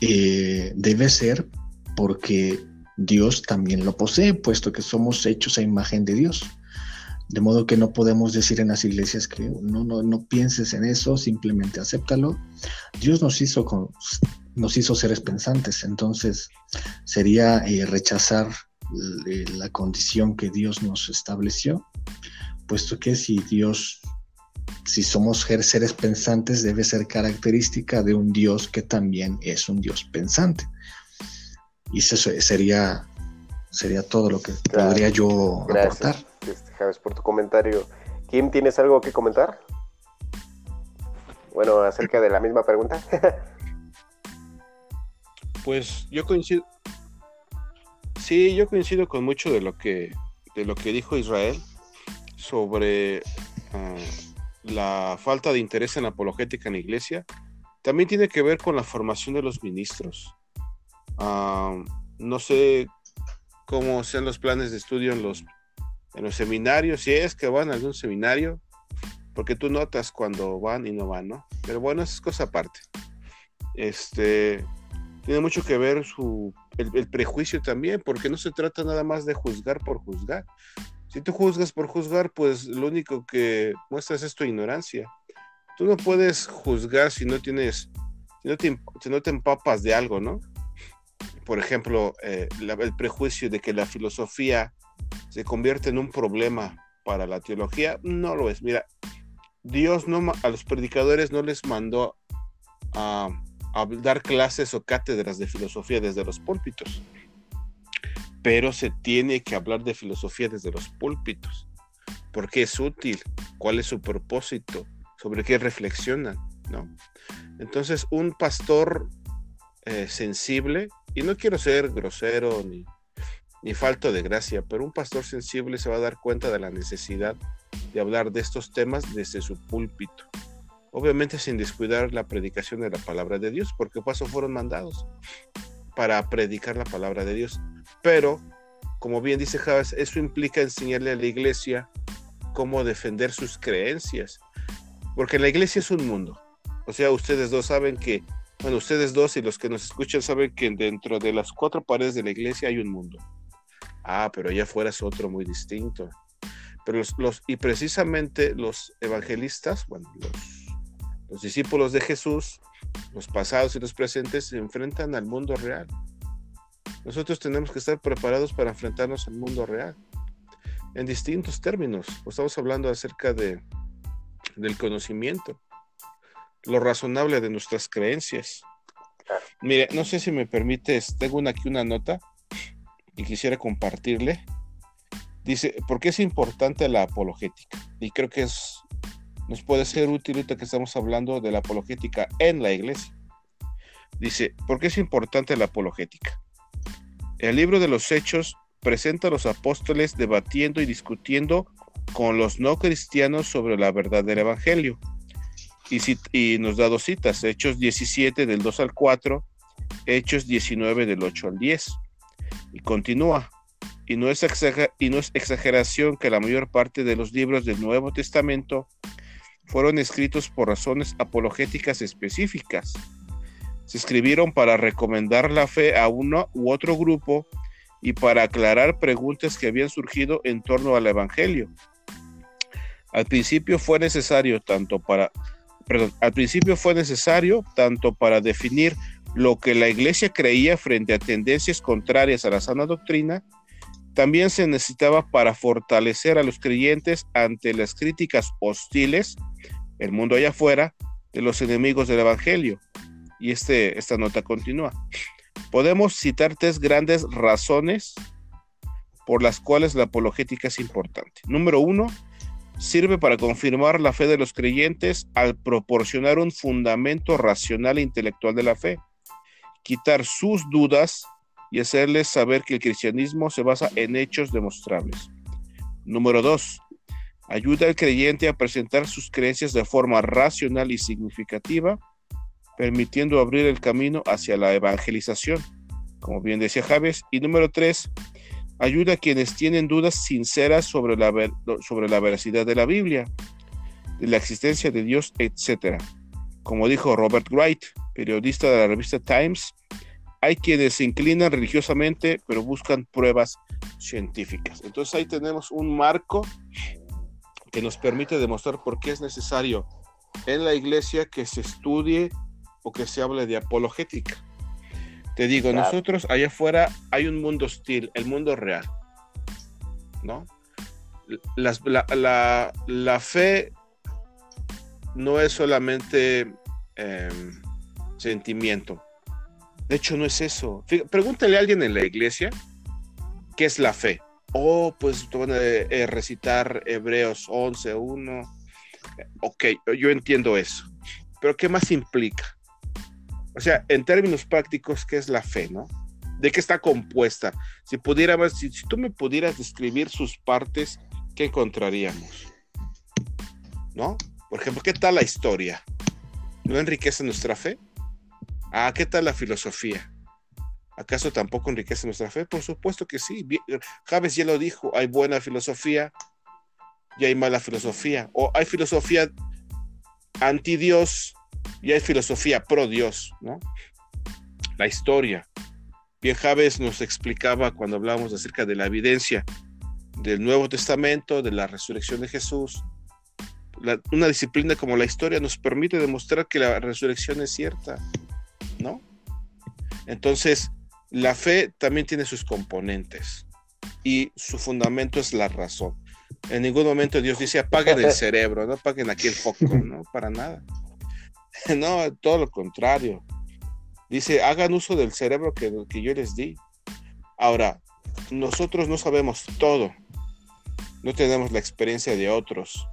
eh, debe ser porque Dios también lo posee, puesto que somos hechos a imagen de Dios. De modo que no podemos decir en las iglesias que no, no, no pienses en eso, simplemente acéptalo. Dios nos hizo, con, nos hizo seres pensantes, entonces sería eh, rechazar la condición que Dios nos estableció, puesto que si Dios, si somos seres pensantes, debe ser característica de un Dios que también es un Dios pensante. Y eso sería, sería todo lo que podría yo Gracias, aportar. Este, por tu comentario. Kim, ¿tienes algo que comentar? Bueno, acerca de la misma pregunta. pues yo coincido, Sí, yo coincido con mucho de lo que, de lo que dijo Israel sobre ah, la falta de interés en la apologética en la iglesia. También tiene que ver con la formación de los ministros. No sé cómo sean los planes de estudio en los, en los seminarios, si es que van a algún seminario, porque tú notas cuando van y no van, ¿no? Pero bueno, eso es cosa aparte. Este, tiene mucho que ver su el, prejuicio también, porque no se trata nada más de juzgar por juzgar. Si tú juzgas por juzgar, pues lo único que muestras es tu ignorancia. Tú no puedes juzgar si no tienes, si no te, te empapas de algo, ¿no? Por ejemplo, eh, el prejuicio de que la filosofía se convierte en un problema para la teología, no lo es. Mira, Dios no, a los predicadores no les mandó a dar clases o cátedras de filosofía desde los púlpitos. Pero se tiene que hablar de filosofía desde los púlpitos. ¿Por qué es útil? ¿Cuál es su propósito? ¿Sobre qué reflexionan? ¿no? Entonces, un pastor eh, sensible, y no quiero ser grosero ni, ni falto de gracia, pero un pastor sensible se va a dar cuenta de la necesidad de hablar de estos temas desde su púlpito. Obviamente sin descuidar la predicación de la palabra de Dios, porque paso fueron mandados para predicar la palabra de Dios. Pero, como bien dice Javas, eso implica enseñarle a la iglesia cómo defender sus creencias. Porque la iglesia es un mundo. O sea, ustedes dos saben que, bueno, ustedes dos y los que nos escuchan saben que dentro de las cuatro paredes de la iglesia hay un mundo. Ah, pero allá afuera es otro muy distinto. Pero los, y precisamente los evangelistas, bueno, los, los discípulos de Jesús, los pasados y los presentes, se enfrentan al mundo real. Nosotros tenemos que estar preparados para enfrentarnos al mundo real en distintos términos. Estamos hablando acerca de, del conocimiento, lo razonable de nuestras creencias. Mire, no sé si me permites, tengo aquí una nota y quisiera compartirle. Dice, ¿por qué es importante la apologética? Y creo que es, nos puede ser útil ahorita que estamos hablando de la apologética en la iglesia. Dice, ¿por qué es importante la apologética? El libro de los Hechos presenta a los apóstoles debatiendo y discutiendo con los no cristianos sobre la verdad del Evangelio. Y, nos da dos citas, Hechos 17 del 2 al 4, Hechos 19 del 8 al 10. Y continúa, y no, es y no es exageración que la mayor parte de los libros del Nuevo Testamento fueron escritos por razones apologéticas específicas. Se escribieron para recomendar la fe a uno u otro grupo y para aclarar preguntas que habían surgido en torno al Evangelio. Al principio fue necesario tanto para, al principio fue necesario tanto para definir lo que la iglesia creía frente a tendencias contrarias a la sana doctrina, también se necesitaba para fortalecer a los creyentes ante las críticas hostiles, el mundo allá afuera, de los enemigos del Evangelio. Y este, esta nota continúa. Podemos citar tres grandes razones por las cuales la apologética es importante. Número uno, sirve para confirmar la fe de los creyentes al proporcionar un fundamento racional e intelectual de la fe, quitar sus dudas y hacerles saber que el cristianismo se basa en hechos demostrables. Número dos, ayuda al creyente a presentar sus creencias de forma racional y significativa permitiendo abrir el camino hacia la evangelización, como bien decía Javes. Y número tres, ayuda a quienes tienen dudas sinceras sobre la, sobre la veracidad de la Biblia, de la existencia de Dios, etc. Como dijo Robert Wright, periodista de la revista Times, hay quienes se inclinan religiosamente, pero buscan pruebas científicas. Entonces ahí tenemos un marco que nos permite demostrar por qué es necesario en la iglesia que se estudie o que se hable de apologética. Te digo, nosotros allá afuera hay un mundo hostil, el mundo real, ¿no? la, fe no es solamente em, sentimiento. De hecho, no es eso. pregúntale a alguien en la iglesia qué es la fe. Oh, pues a eh, recitar Hebreos 11, 1. Ok, yo entiendo eso. Pero ¿qué más implica? O sea, en términos prácticos, ¿qué es la fe, no? ¿De qué está compuesta? Si si, tú me pudieras describir sus partes, ¿qué encontraríamos? ¿No? Por ejemplo, ¿qué tal la historia? ¿No enriquece nuestra fe? Ah, ¿qué tal la filosofía? ¿Acaso tampoco enriquece nuestra fe? Por supuesto que sí. Javes ya lo dijo, hay buena filosofía y hay mala filosofía. O hay filosofía anti Dios y hay filosofía pro Dios, ¿no? La historia. Bien Javes nos explicaba cuando hablábamos acerca de la evidencia del Nuevo Testamento, de la resurrección de Jesús. una disciplina como la historia nos permite demostrar que la resurrección es cierta, ¿no? Entonces, la fe también tiene sus componentes y su fundamento es la razón. En ningún momento Dios dice apaguen el cerebro, no apaguen aquí el foco, no, para nada. No, todo lo contrario. Dice, hagan uso del cerebro que, que yo les di. Ahora, nosotros no sabemos todo. No tenemos la experiencia de otros.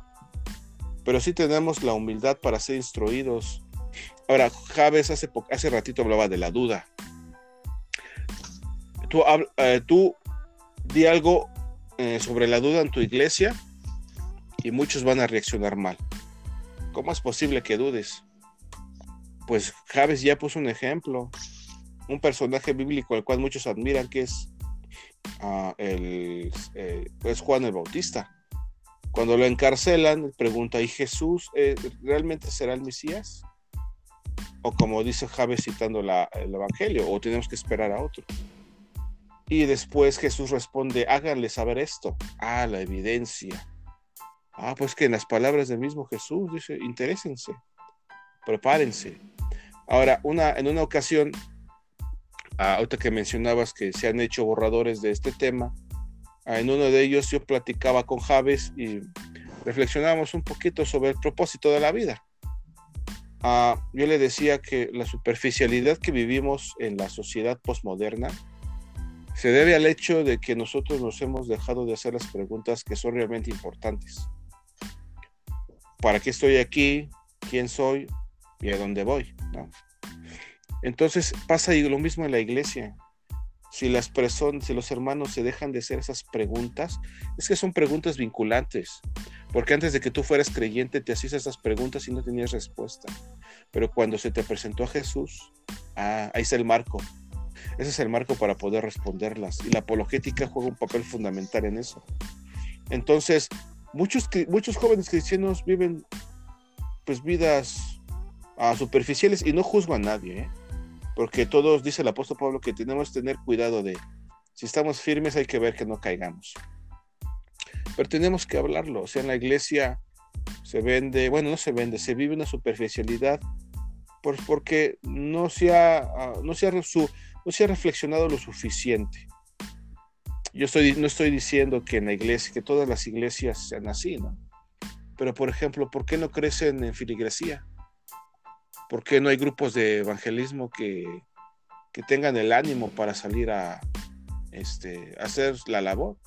pero sí tenemos la humildad para ser instruidos. Ahora, Javes hace, hace ratito hablaba de la duda. Tú, eh, tú di algo eh, sobre la duda en tu iglesia y muchos van a reaccionar mal. ¿Cómo es posible que dudes? Pues Javes ya puso un ejemplo, un personaje bíblico al cual muchos admiran, que es, ah, el, eh, es Juan el Bautista. Cuando lo encarcelan, pregunta, ¿y Jesús realmente será el Mesías? O como dice Javes citando el Evangelio, o tenemos que esperar a otro. Y después Jesús responde, háganle saber esto. Ah, la evidencia. Ah, pues que en las palabras del mismo Jesús dice, interésense, prepárense. Ahora, una, en una ocasión, ah, ahorita que mencionabas que se han hecho borradores de este tema, ah, en uno de ellos yo platicaba con Javes y reflexionábamos un poquito sobre el propósito de la vida. Ah, yo le decía que la superficialidad que vivimos en la sociedad postmoderna se debe al hecho de que nosotros nos hemos dejado de hacer las preguntas que son realmente importantes. ¿Para qué estoy aquí? ¿Quién soy? ¿Y a dónde voy? Entonces pasa lo mismo en la iglesia. Si las personas, si los hermanos se dejan de hacer esas preguntas, es que son preguntas vinculantes. Porque antes de que tú fueras creyente te hacías esas preguntas y no tenías respuesta. Pero cuando se te presentó a Jesús, ah, ahí está el marco. Ese es el marco para poder responderlas. Y la apologética juega un papel fundamental en eso. Entonces, muchos, muchos jóvenes cristianos viven pues vidas uh, superficiales y no juzgo a nadie, ¿eh? porque todos, dice el apóstol Pablo, que tenemos que tener cuidado de, si estamos firmes hay que ver que no caigamos. Pero tenemos que hablarlo, o sea, en la iglesia se vende, bueno, no se vende, se vive una superficialidad pues porque no se ah, no se ha, su, no se ha reflexionado lo suficiente. Yo estoy, no estoy diciendo que en la iglesia, que todas las iglesias sean así, ¿no? Pero, por ejemplo, ¿por qué no crecen en filigresía? ¿Por qué no hay grupos de evangelismo que, que tengan el ánimo para salir a este, hacer la labor?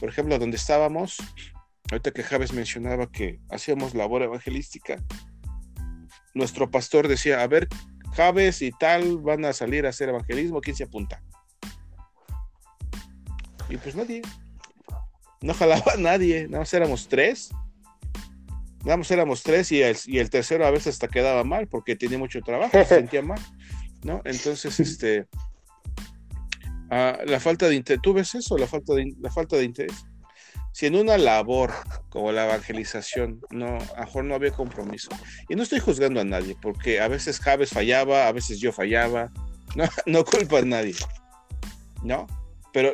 Por ejemplo, donde estábamos, ahorita que Javes mencionaba que hacíamos labor evangelística, nuestro pastor decía, a ver, Javes y tal van a salir a hacer evangelismo, ¿quién se apunta? Y pues nadie. No jalaba nadie, nada más éramos tres. Nada más éramos tres y el, y el tercero a veces hasta quedaba mal porque tenía mucho trabajo, se sentía mal, ¿no? Entonces, este, ah, la falta de interés, ¿tú ves eso? La falta de, la falta de interés. Si en una labor como la evangelización, no, a mejor no había compromiso. Y no estoy juzgando a nadie, porque a veces Javes fallaba, a veces yo fallaba, no, no culpa a nadie, ¿no? Pero,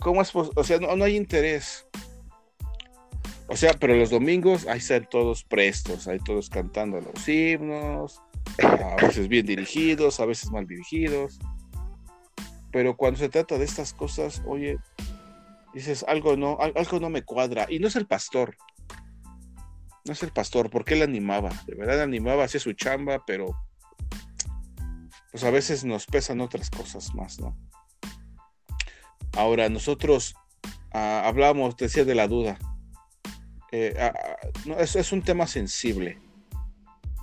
¿cómo es O sea, no, no hay interés. O sea, pero los domingos ahí están todos prestos, ahí todos cantando los himnos, a veces bien dirigidos, a veces mal dirigidos. Pero cuando se trata de estas cosas, oye, dices, algo no, algo no me cuadra. Y no es el pastor. No es el pastor, porque él animaba. De verdad animaba, hacía su chamba, pero pues a veces nos pesan otras cosas más, ¿no? Ahora, nosotros ah, hablamos, decía, de la duda. Eh, ah, ah, no, es, es un tema sensible,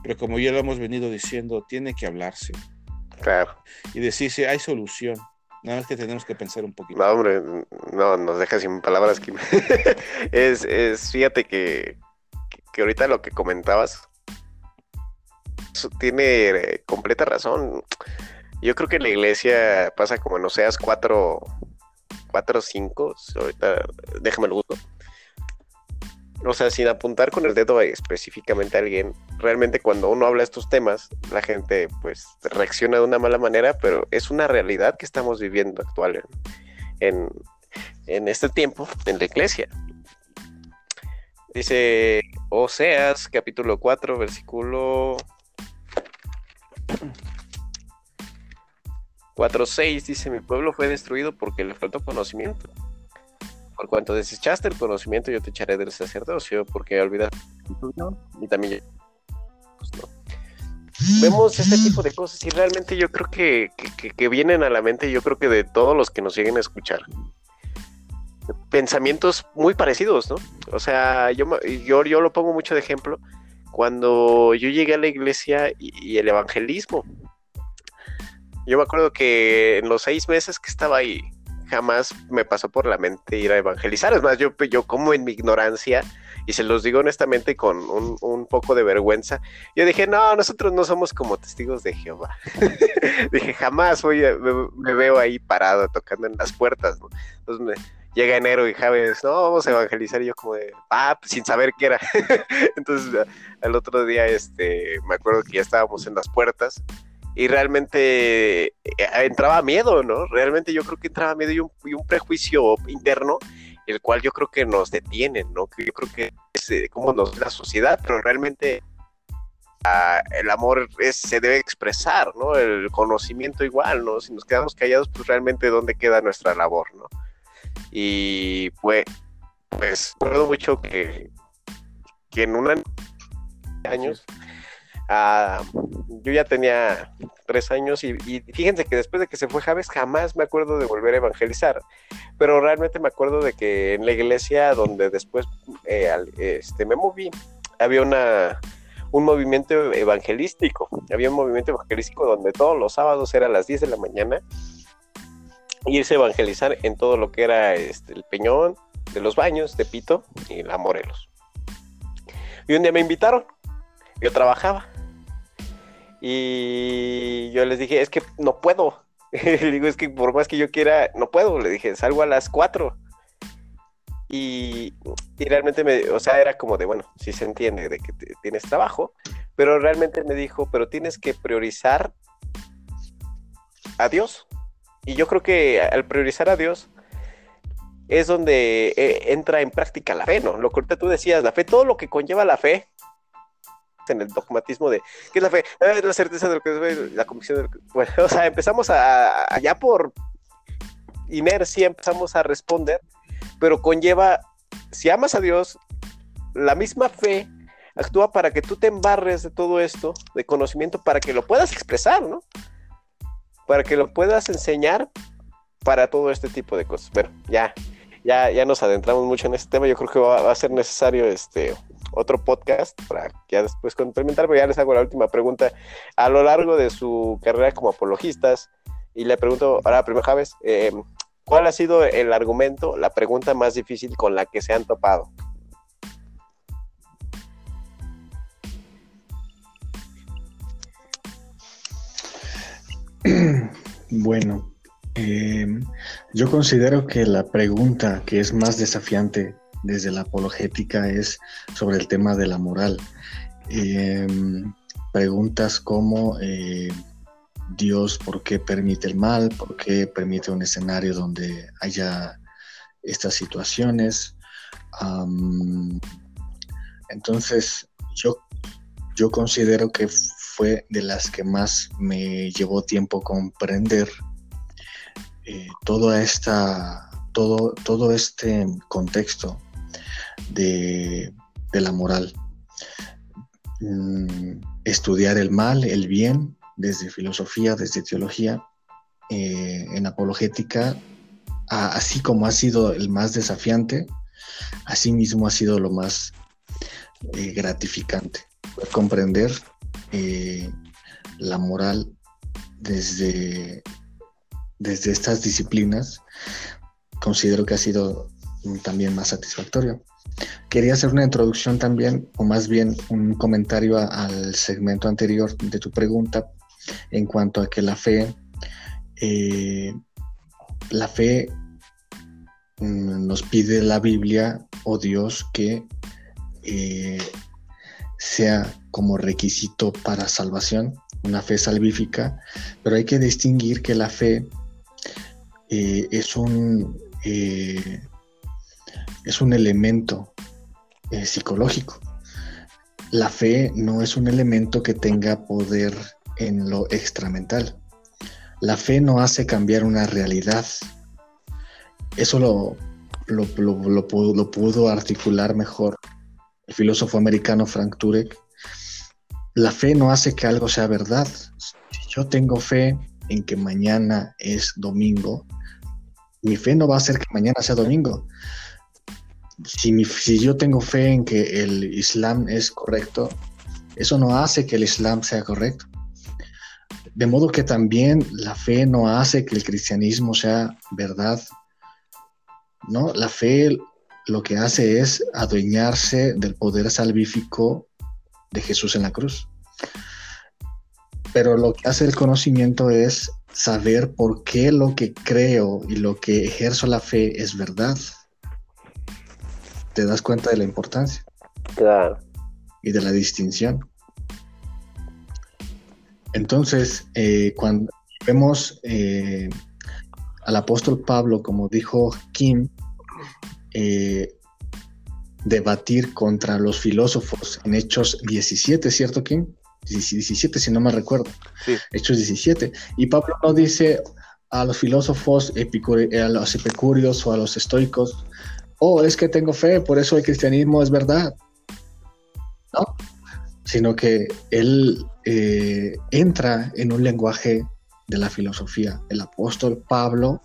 pero como ya lo hemos venido diciendo, tiene que hablarse. Claro. Y decirse, hay solución. Nada más que tenemos que pensar un poquito. No, hombre, no, nos deja sin palabras. es, es, fíjate que, que ahorita lo que comentabas tiene eh, completa razón. Yo creo que en la iglesia pasa como no seas cuatro, cuatro o cinco. Ahorita déjame lo gusto o sea, sin apuntar con el dedo específicamente a alguien, realmente cuando uno habla estos temas, la gente pues reacciona de una mala manera, pero es una realidad que estamos viviendo actual en, este tiempo en la iglesia. Dice Oseas, capítulo 4, versículo 4.6, dice, mi pueblo fue destruido porque le faltó conocimiento por cuanto desechaste el conocimiento, yo te echaré del sacerdocio, porque olvidaste y también pues Vemos este tipo de cosas y realmente yo creo que, que, vienen a la mente, yo creo que de todos los que nos lleguen a escuchar. Pensamientos muy parecidos, ¿no? O sea, yo, yo, yo lo pongo mucho de ejemplo cuando yo llegué a la iglesia y, el evangelismo. Yo me acuerdo que en los seis meses que estaba ahí, jamás me pasó por la mente ir a evangelizar. Es más, yo, yo como en mi ignorancia, y se los digo honestamente con un, poco de vergüenza, yo dije, no, nosotros no somos como testigos de Jehová. dije, jamás voy me, veo ahí parado tocando en las puertas. Entonces me, llega enero y Javes, no, vamos a evangelizar, y yo como de, ah, pues, sin saber qué era. Entonces, el otro día, este, me acuerdo que ya estábamos en las puertas y realmente eh, entraba miedo, ¿no? Realmente yo creo que entraba miedo y un, prejuicio interno, el cual yo creo que nos detiene, ¿no? Yo creo que es eh, como nos la sociedad, pero realmente ah, el amor se debe expresar, ¿no? El conocimiento igual, ¿no? Si nos quedamos callados, pues realmente dónde queda nuestra labor, ¿no? Y pues, pues recuerdo mucho que, que en un año, años, yo ya tenía tres años y, fíjense que después de que se fue Javes jamás me acuerdo de volver a evangelizar, pero realmente me acuerdo de que en la iglesia donde después eh, este, me moví, había una, un movimiento evangelístico, había un movimiento evangelístico donde todos los sábados era a las 10 de la mañana irse a evangelizar en todo lo que era este, el Peñón, de los Baños, de Pito y la Morelos. Y un día me invitaron, yo trabajaba. Y yo les dije, es que no puedo. le digo, es que por más que yo quiera, no puedo. Le dije, salgo a las 4. Y, y, realmente me, o sea, era como de, bueno, sí se entiende de que tienes trabajo, pero realmente me dijo, pero tienes que priorizar a Dios. Y yo creo que al priorizar a Dios es donde eh, entra en práctica la fe, ¿no? Lo que ahorita tú decías, la fe, todo lo que conlleva la fe, en el dogmatismo de qué es la fe, es la certeza de lo que es la convicción de lo que... Bueno, o sea, empezamos a, allá por inercia empezamos a responder, pero conlleva, si amas a Dios, la misma fe actúa para que tú te embarres de todo esto, de conocimiento, para que lo puedas expresar, ¿no? para que lo puedas enseñar para todo este tipo de cosas. Bueno, ya, ya, ya nos adentramos mucho en este tema. Yo creo que va, a ser necesario este otro podcast para ya después complementar, pero ya les hago la última pregunta. A lo largo de su carrera como apologistas, y le pregunto, ahora primero Javes, eh, ¿cuál ha sido el argumento, la pregunta más difícil con la que se han topado? Bueno, eh, yo considero que la pregunta que es más desafiante desde la apologética es sobre el tema de la moral. Eh, preguntas como eh, Dios, ¿por qué permite el mal? ¿Por qué permite un escenario donde haya estas situaciones? entonces, yo, yo considero que fue de las que más me llevó tiempo comprender eh, esta, todo, todo este contexto de, la moral. Mm, estudiar el mal, el bien, desde filosofía, desde teología, eh, en apologética, así como ha sido el más desafiante, así mismo ha sido lo más eh, gratificante. Comprender eh, la moral desde, desde estas disciplinas, considero que ha sido también más satisfactorio. Quería hacer una introducción también, o más bien un comentario al segmento anterior de tu pregunta en cuanto a que la fe, eh, la fe mm, nos pide la Biblia o Dios que eh, sea como requisito para salvación, una fe salvífica, pero hay que distinguir que la fe eh, es, un, es un elemento eh, psicológico. La fe no es un elemento que tenga poder en lo extramental. La fe no hace cambiar una realidad. Eso lo, lo, lo pudo articular mejor el filósofo americano Frank Turek, la fe no hace que algo sea verdad. Si yo tengo fe en que mañana es domingo, mi fe no va a hacer que mañana sea domingo. Si, si yo tengo fe en que el Islam es correcto, Eso no hace que el Islam sea correcto. De modo que también la fe no hace que el cristianismo sea verdad. ¿no? La fe lo que hace es adueñarse del poder salvífico de Jesús en la cruz. Pero lo que hace el conocimiento es saber por qué lo que creo y lo que ejerzo la fe es verdad. Te das cuenta de la importancia. Claro. Y de la distinción. Entonces, eh, cuando vemos eh, al apóstol Pablo, como dijo Kim, eh, debatir contra los filósofos en Hechos 17, ¿cierto, Kim? 17, si no me recuerdo. Hechos 17. Y Pablo no dice a los filósofos, a los epicúreos o a los estoicos, oh, es que tengo fe, por eso el cristianismo es verdad. ¿No? Sino que él eh, entra en un lenguaje de la filosofía. El apóstol Pablo,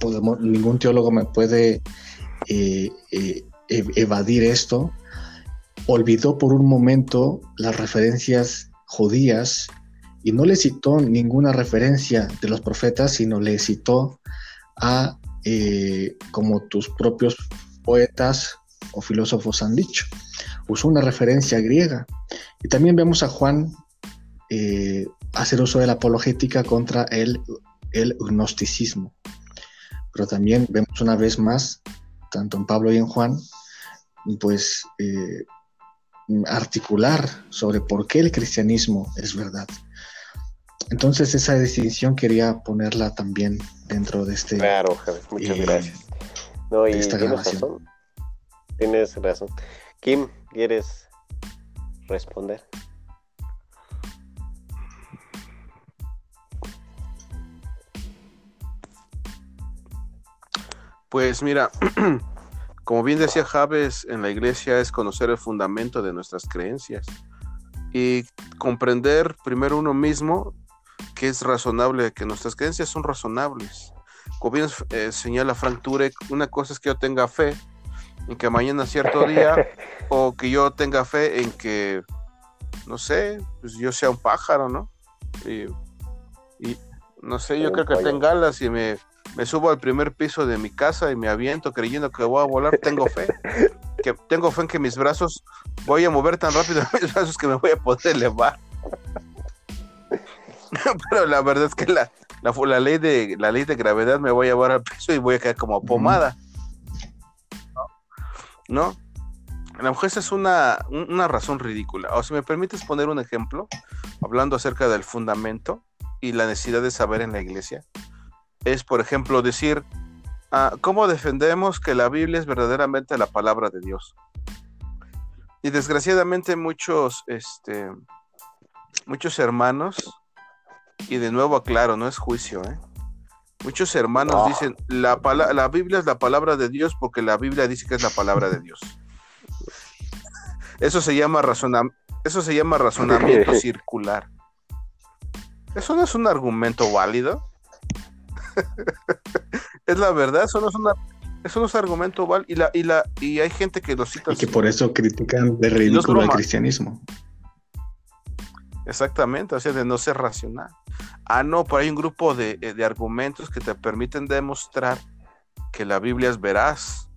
pues ningún teólogo me puede eh, eh, evadir esto, olvidó por un momento las referencias judías y no le citó ninguna referencia de los profetas, sino le citó a eh, como tus propios poetas o filósofos han dicho. Usó una referencia griega. Y también vemos a Juan eh, hacer uso de la apologética contra el, gnosticismo. Pero también vemos una vez más, tanto en Pablo y en Juan, pues eh, articular sobre por qué el cristianismo es verdad. Entonces esa distinción quería ponerla también dentro de este... Claro, Javier, muchas eh, gracias. No, y tienes razón. Tienes razón. Kim, ¿quieres responder? Pues mira, Como bien decía Javes, en la iglesia es conocer el fundamento de nuestras creencias y comprender primero uno mismo que es razonable, que nuestras creencias son razonables. Como bien eh, señala Frank Turek, una cosa es que yo tenga fe en que mañana cierto día o que yo tenga fe en que, no sé, pues yo sea un pájaro, ¿no? Y, no sé, yo creo que tenga alas y me me subo al primer piso de mi casa y me aviento creyendo que voy a volar, tengo fe. Que tengo fe en que mis brazos voy a mover tan rápido mis brazos que me voy a poder elevar. Pero la verdad es que la, la, ley de la ley de gravedad me voy a llevar al piso y voy a quedar como pomada. ¿No? A lo mejor esa es una, una razón ridícula. O si me permites poner un ejemplo, hablando acerca del fundamento y la necesidad de saber en la iglesia es, por ejemplo, decir, ah, ¿cómo defendemos que la Biblia es verdaderamente la palabra de Dios? Y desgraciadamente muchos, este, muchos hermanos, y de nuevo aclaro, no es juicio, ¿eh? Muchos hermanos dicen, la, la Biblia es la palabra de Dios porque la Biblia dice que es la palabra de Dios. Eso se llama, eso se llama razonamiento circular. Eso no es un argumento válido. es la verdad, eso no es una eso no es argumento val y la y la y hay gente que lo cita y que por eso critican de ridículo el cristianismo exactamente o sea de no ser racional ah no pero hay un grupo de, eh, de argumentos que te permiten demostrar que la Biblia es veraz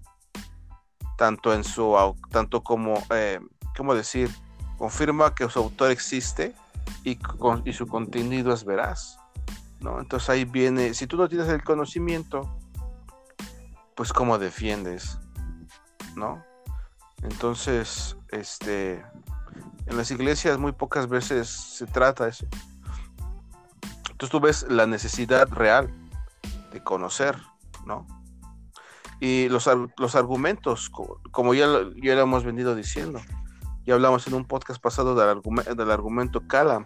tanto en su tanto como eh, cómo decir confirma que su autor existe y, y su contenido es veraz ¿no? Entonces ahí viene, si tú no tienes el conocimiento, pues cómo defiendes, ¿no? Entonces, este, en las iglesias muy pocas veces se trata eso. Entonces tú ves la necesidad real de conocer, ¿no? Y los, los argumentos, como ya, ya lo hemos venido diciendo, ya hablamos en un podcast pasado del, del argumento Calam,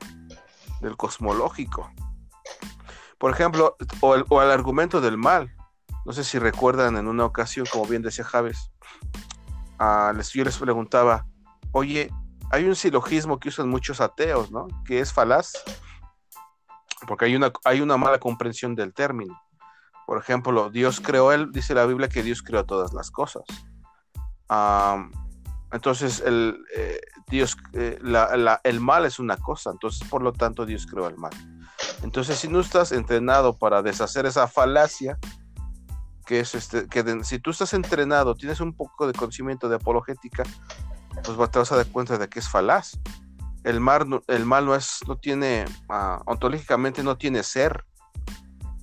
del cosmológico, por ejemplo, o el, argumento del mal. No sé si recuerdan en una ocasión, como bien decía Javes, yo les preguntaba, oye, hay un silogismo que usan muchos ateos, ¿no? Que es falaz, porque hay una, hay una mala comprensión del término. Por ejemplo, Dios creó él, dice la Biblia que Dios creó todas las cosas. entonces, el, eh, Dios, eh, el mal es una cosa, entonces por lo tanto Dios creó el mal. Entonces si no estás entrenado para deshacer esa falacia, que es este, que si tú estás entrenado, tienes un poco de conocimiento de apologética, pues te vas a dar cuenta de que es falaz. El mal, el mal no es, no tiene, uh, ontológicamente no tiene ser,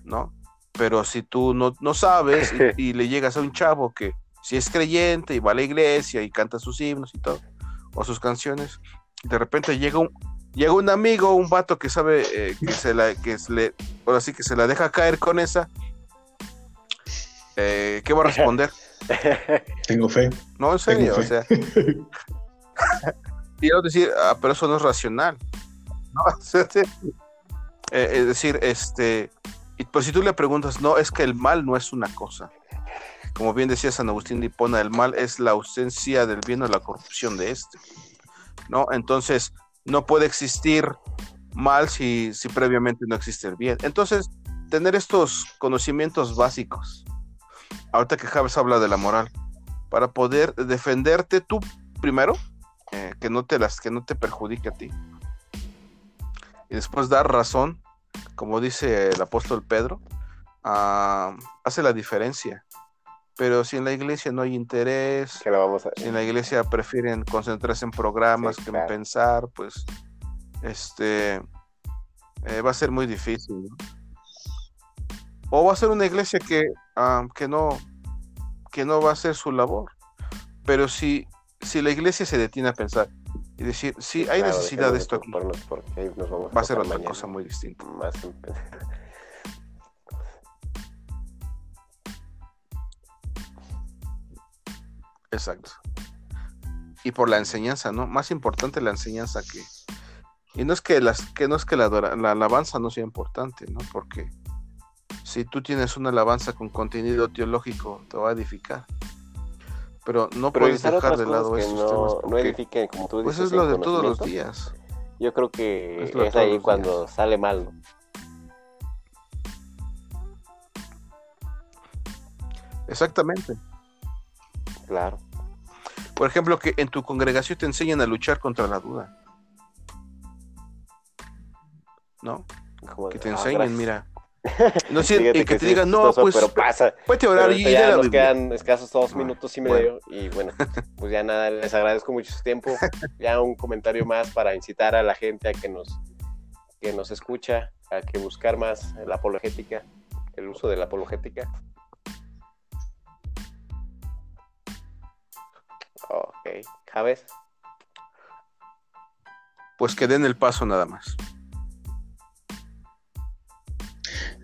¿no? Pero si tú no, no sabes y, le llegas a un chavo que si es creyente y va a la iglesia y canta sus himnos y todo, o sus canciones, de repente llega un, llega un amigo, un vato que sabe eh, que se la, que se le, ahora sí que se la deja caer con esa, eh, ¿qué va a responder? Tengo fe. No, en serio, o sea. Quiero decir, ah, pero eso no es racional. ¿no? Eh, es decir, este, y pues si tú le preguntas, no, es que el mal no es una cosa. Como bien decía San Agustín de Hipona, el mal es la ausencia del bien o la corrupción de este. ¿No? Entonces, no puede existir mal si, si previamente no existe el bien. Entonces, tener estos conocimientos básicos, ahorita que Javes habla de la moral, para poder defenderte tú primero, eh, que no te las, que no te perjudique a ti. Y después dar razón, como dice el apóstol Pedro, hace la diferencia. Pero si en la iglesia no hay interés, en la iglesia prefieren concentrarse en programas que en pensar, pues este eh, va a ser muy difícil. O va a ser una iglesia que, que, no, que no va a hacer su labor. Pero si, si la iglesia se detiene a pensar y decir, sí, hay necesidad de esto aquí, va a ser otra cosa muy distinta. Exacto. Y por la enseñanza, ¿no? Más importante la enseñanza que. Y no es que las, que no es que la, alabanza no sea importante, ¿no? Porque si tú tienes una alabanza con contenido teológico, te va a edificar. Pero no puedes dejar de lado esos no, temas. no edifiquen, como tú pues dices. Pues es lo de todos los días. Yo creo que es, ahí cuando sale mal. Exactamente. Claro. Por ejemplo, que en tu congregación te enseñan a luchar contra la duda. ¿No? que te ah, enseñen, mira. No sé, que, te digan, no, pues. Pero pasa. Puede orar y ya nos quedan escasos dos minutos y medio. Y bueno, pues ya nada, les agradezco mucho su tiempo. Ya un comentario más para incitar a la gente a que nos, que nos escucha, a que buscar más la apologética, el uso de la apologética. Ok, ¿Javes? Pues que den el paso nada más.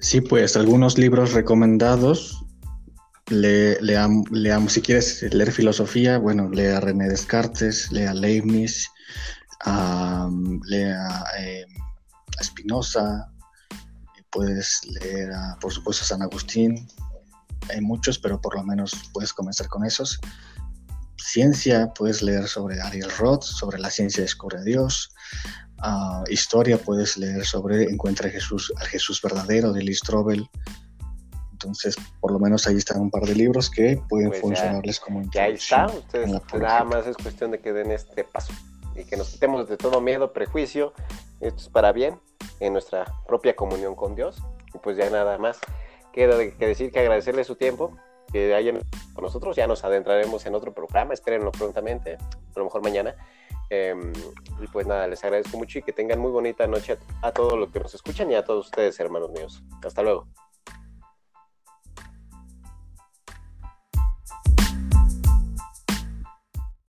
Sí, pues algunos libros recomendados. Le, leamos, si quieres leer filosofía, bueno, lea René Descartes, lea Leibniz, lea eh, Spinoza, puedes leer, por supuesto, San Agustín. Hay muchos, pero por lo menos puedes comenzar con esos ciencia, puedes leer sobre Ariel Roth, sobre la ciencia descubre a Dios. Ah, historia, puedes leer sobre Encuentra a Jesús, a Jesús verdadero de Lee Strobel. Entonces, por lo menos ahí están un par de libros que pueden pues funcionarles como Ya está, ustedes nada más es cuestión de que den este paso y que nos quitemos de todo miedo, prejuicio. Esto es para bien en nuestra propia comunión con Dios. Y pues ya nada más queda que decir que agradecerle su tiempo que hayan con nosotros. Ya nos adentraremos en otro programa, espérenlo prontamente, a lo mejor mañana. Em, y pues nada, les agradezco mucho y que tengan muy bonita noche a, a todos los que nos escuchan y a todos ustedes, hermanos míos. Hasta luego.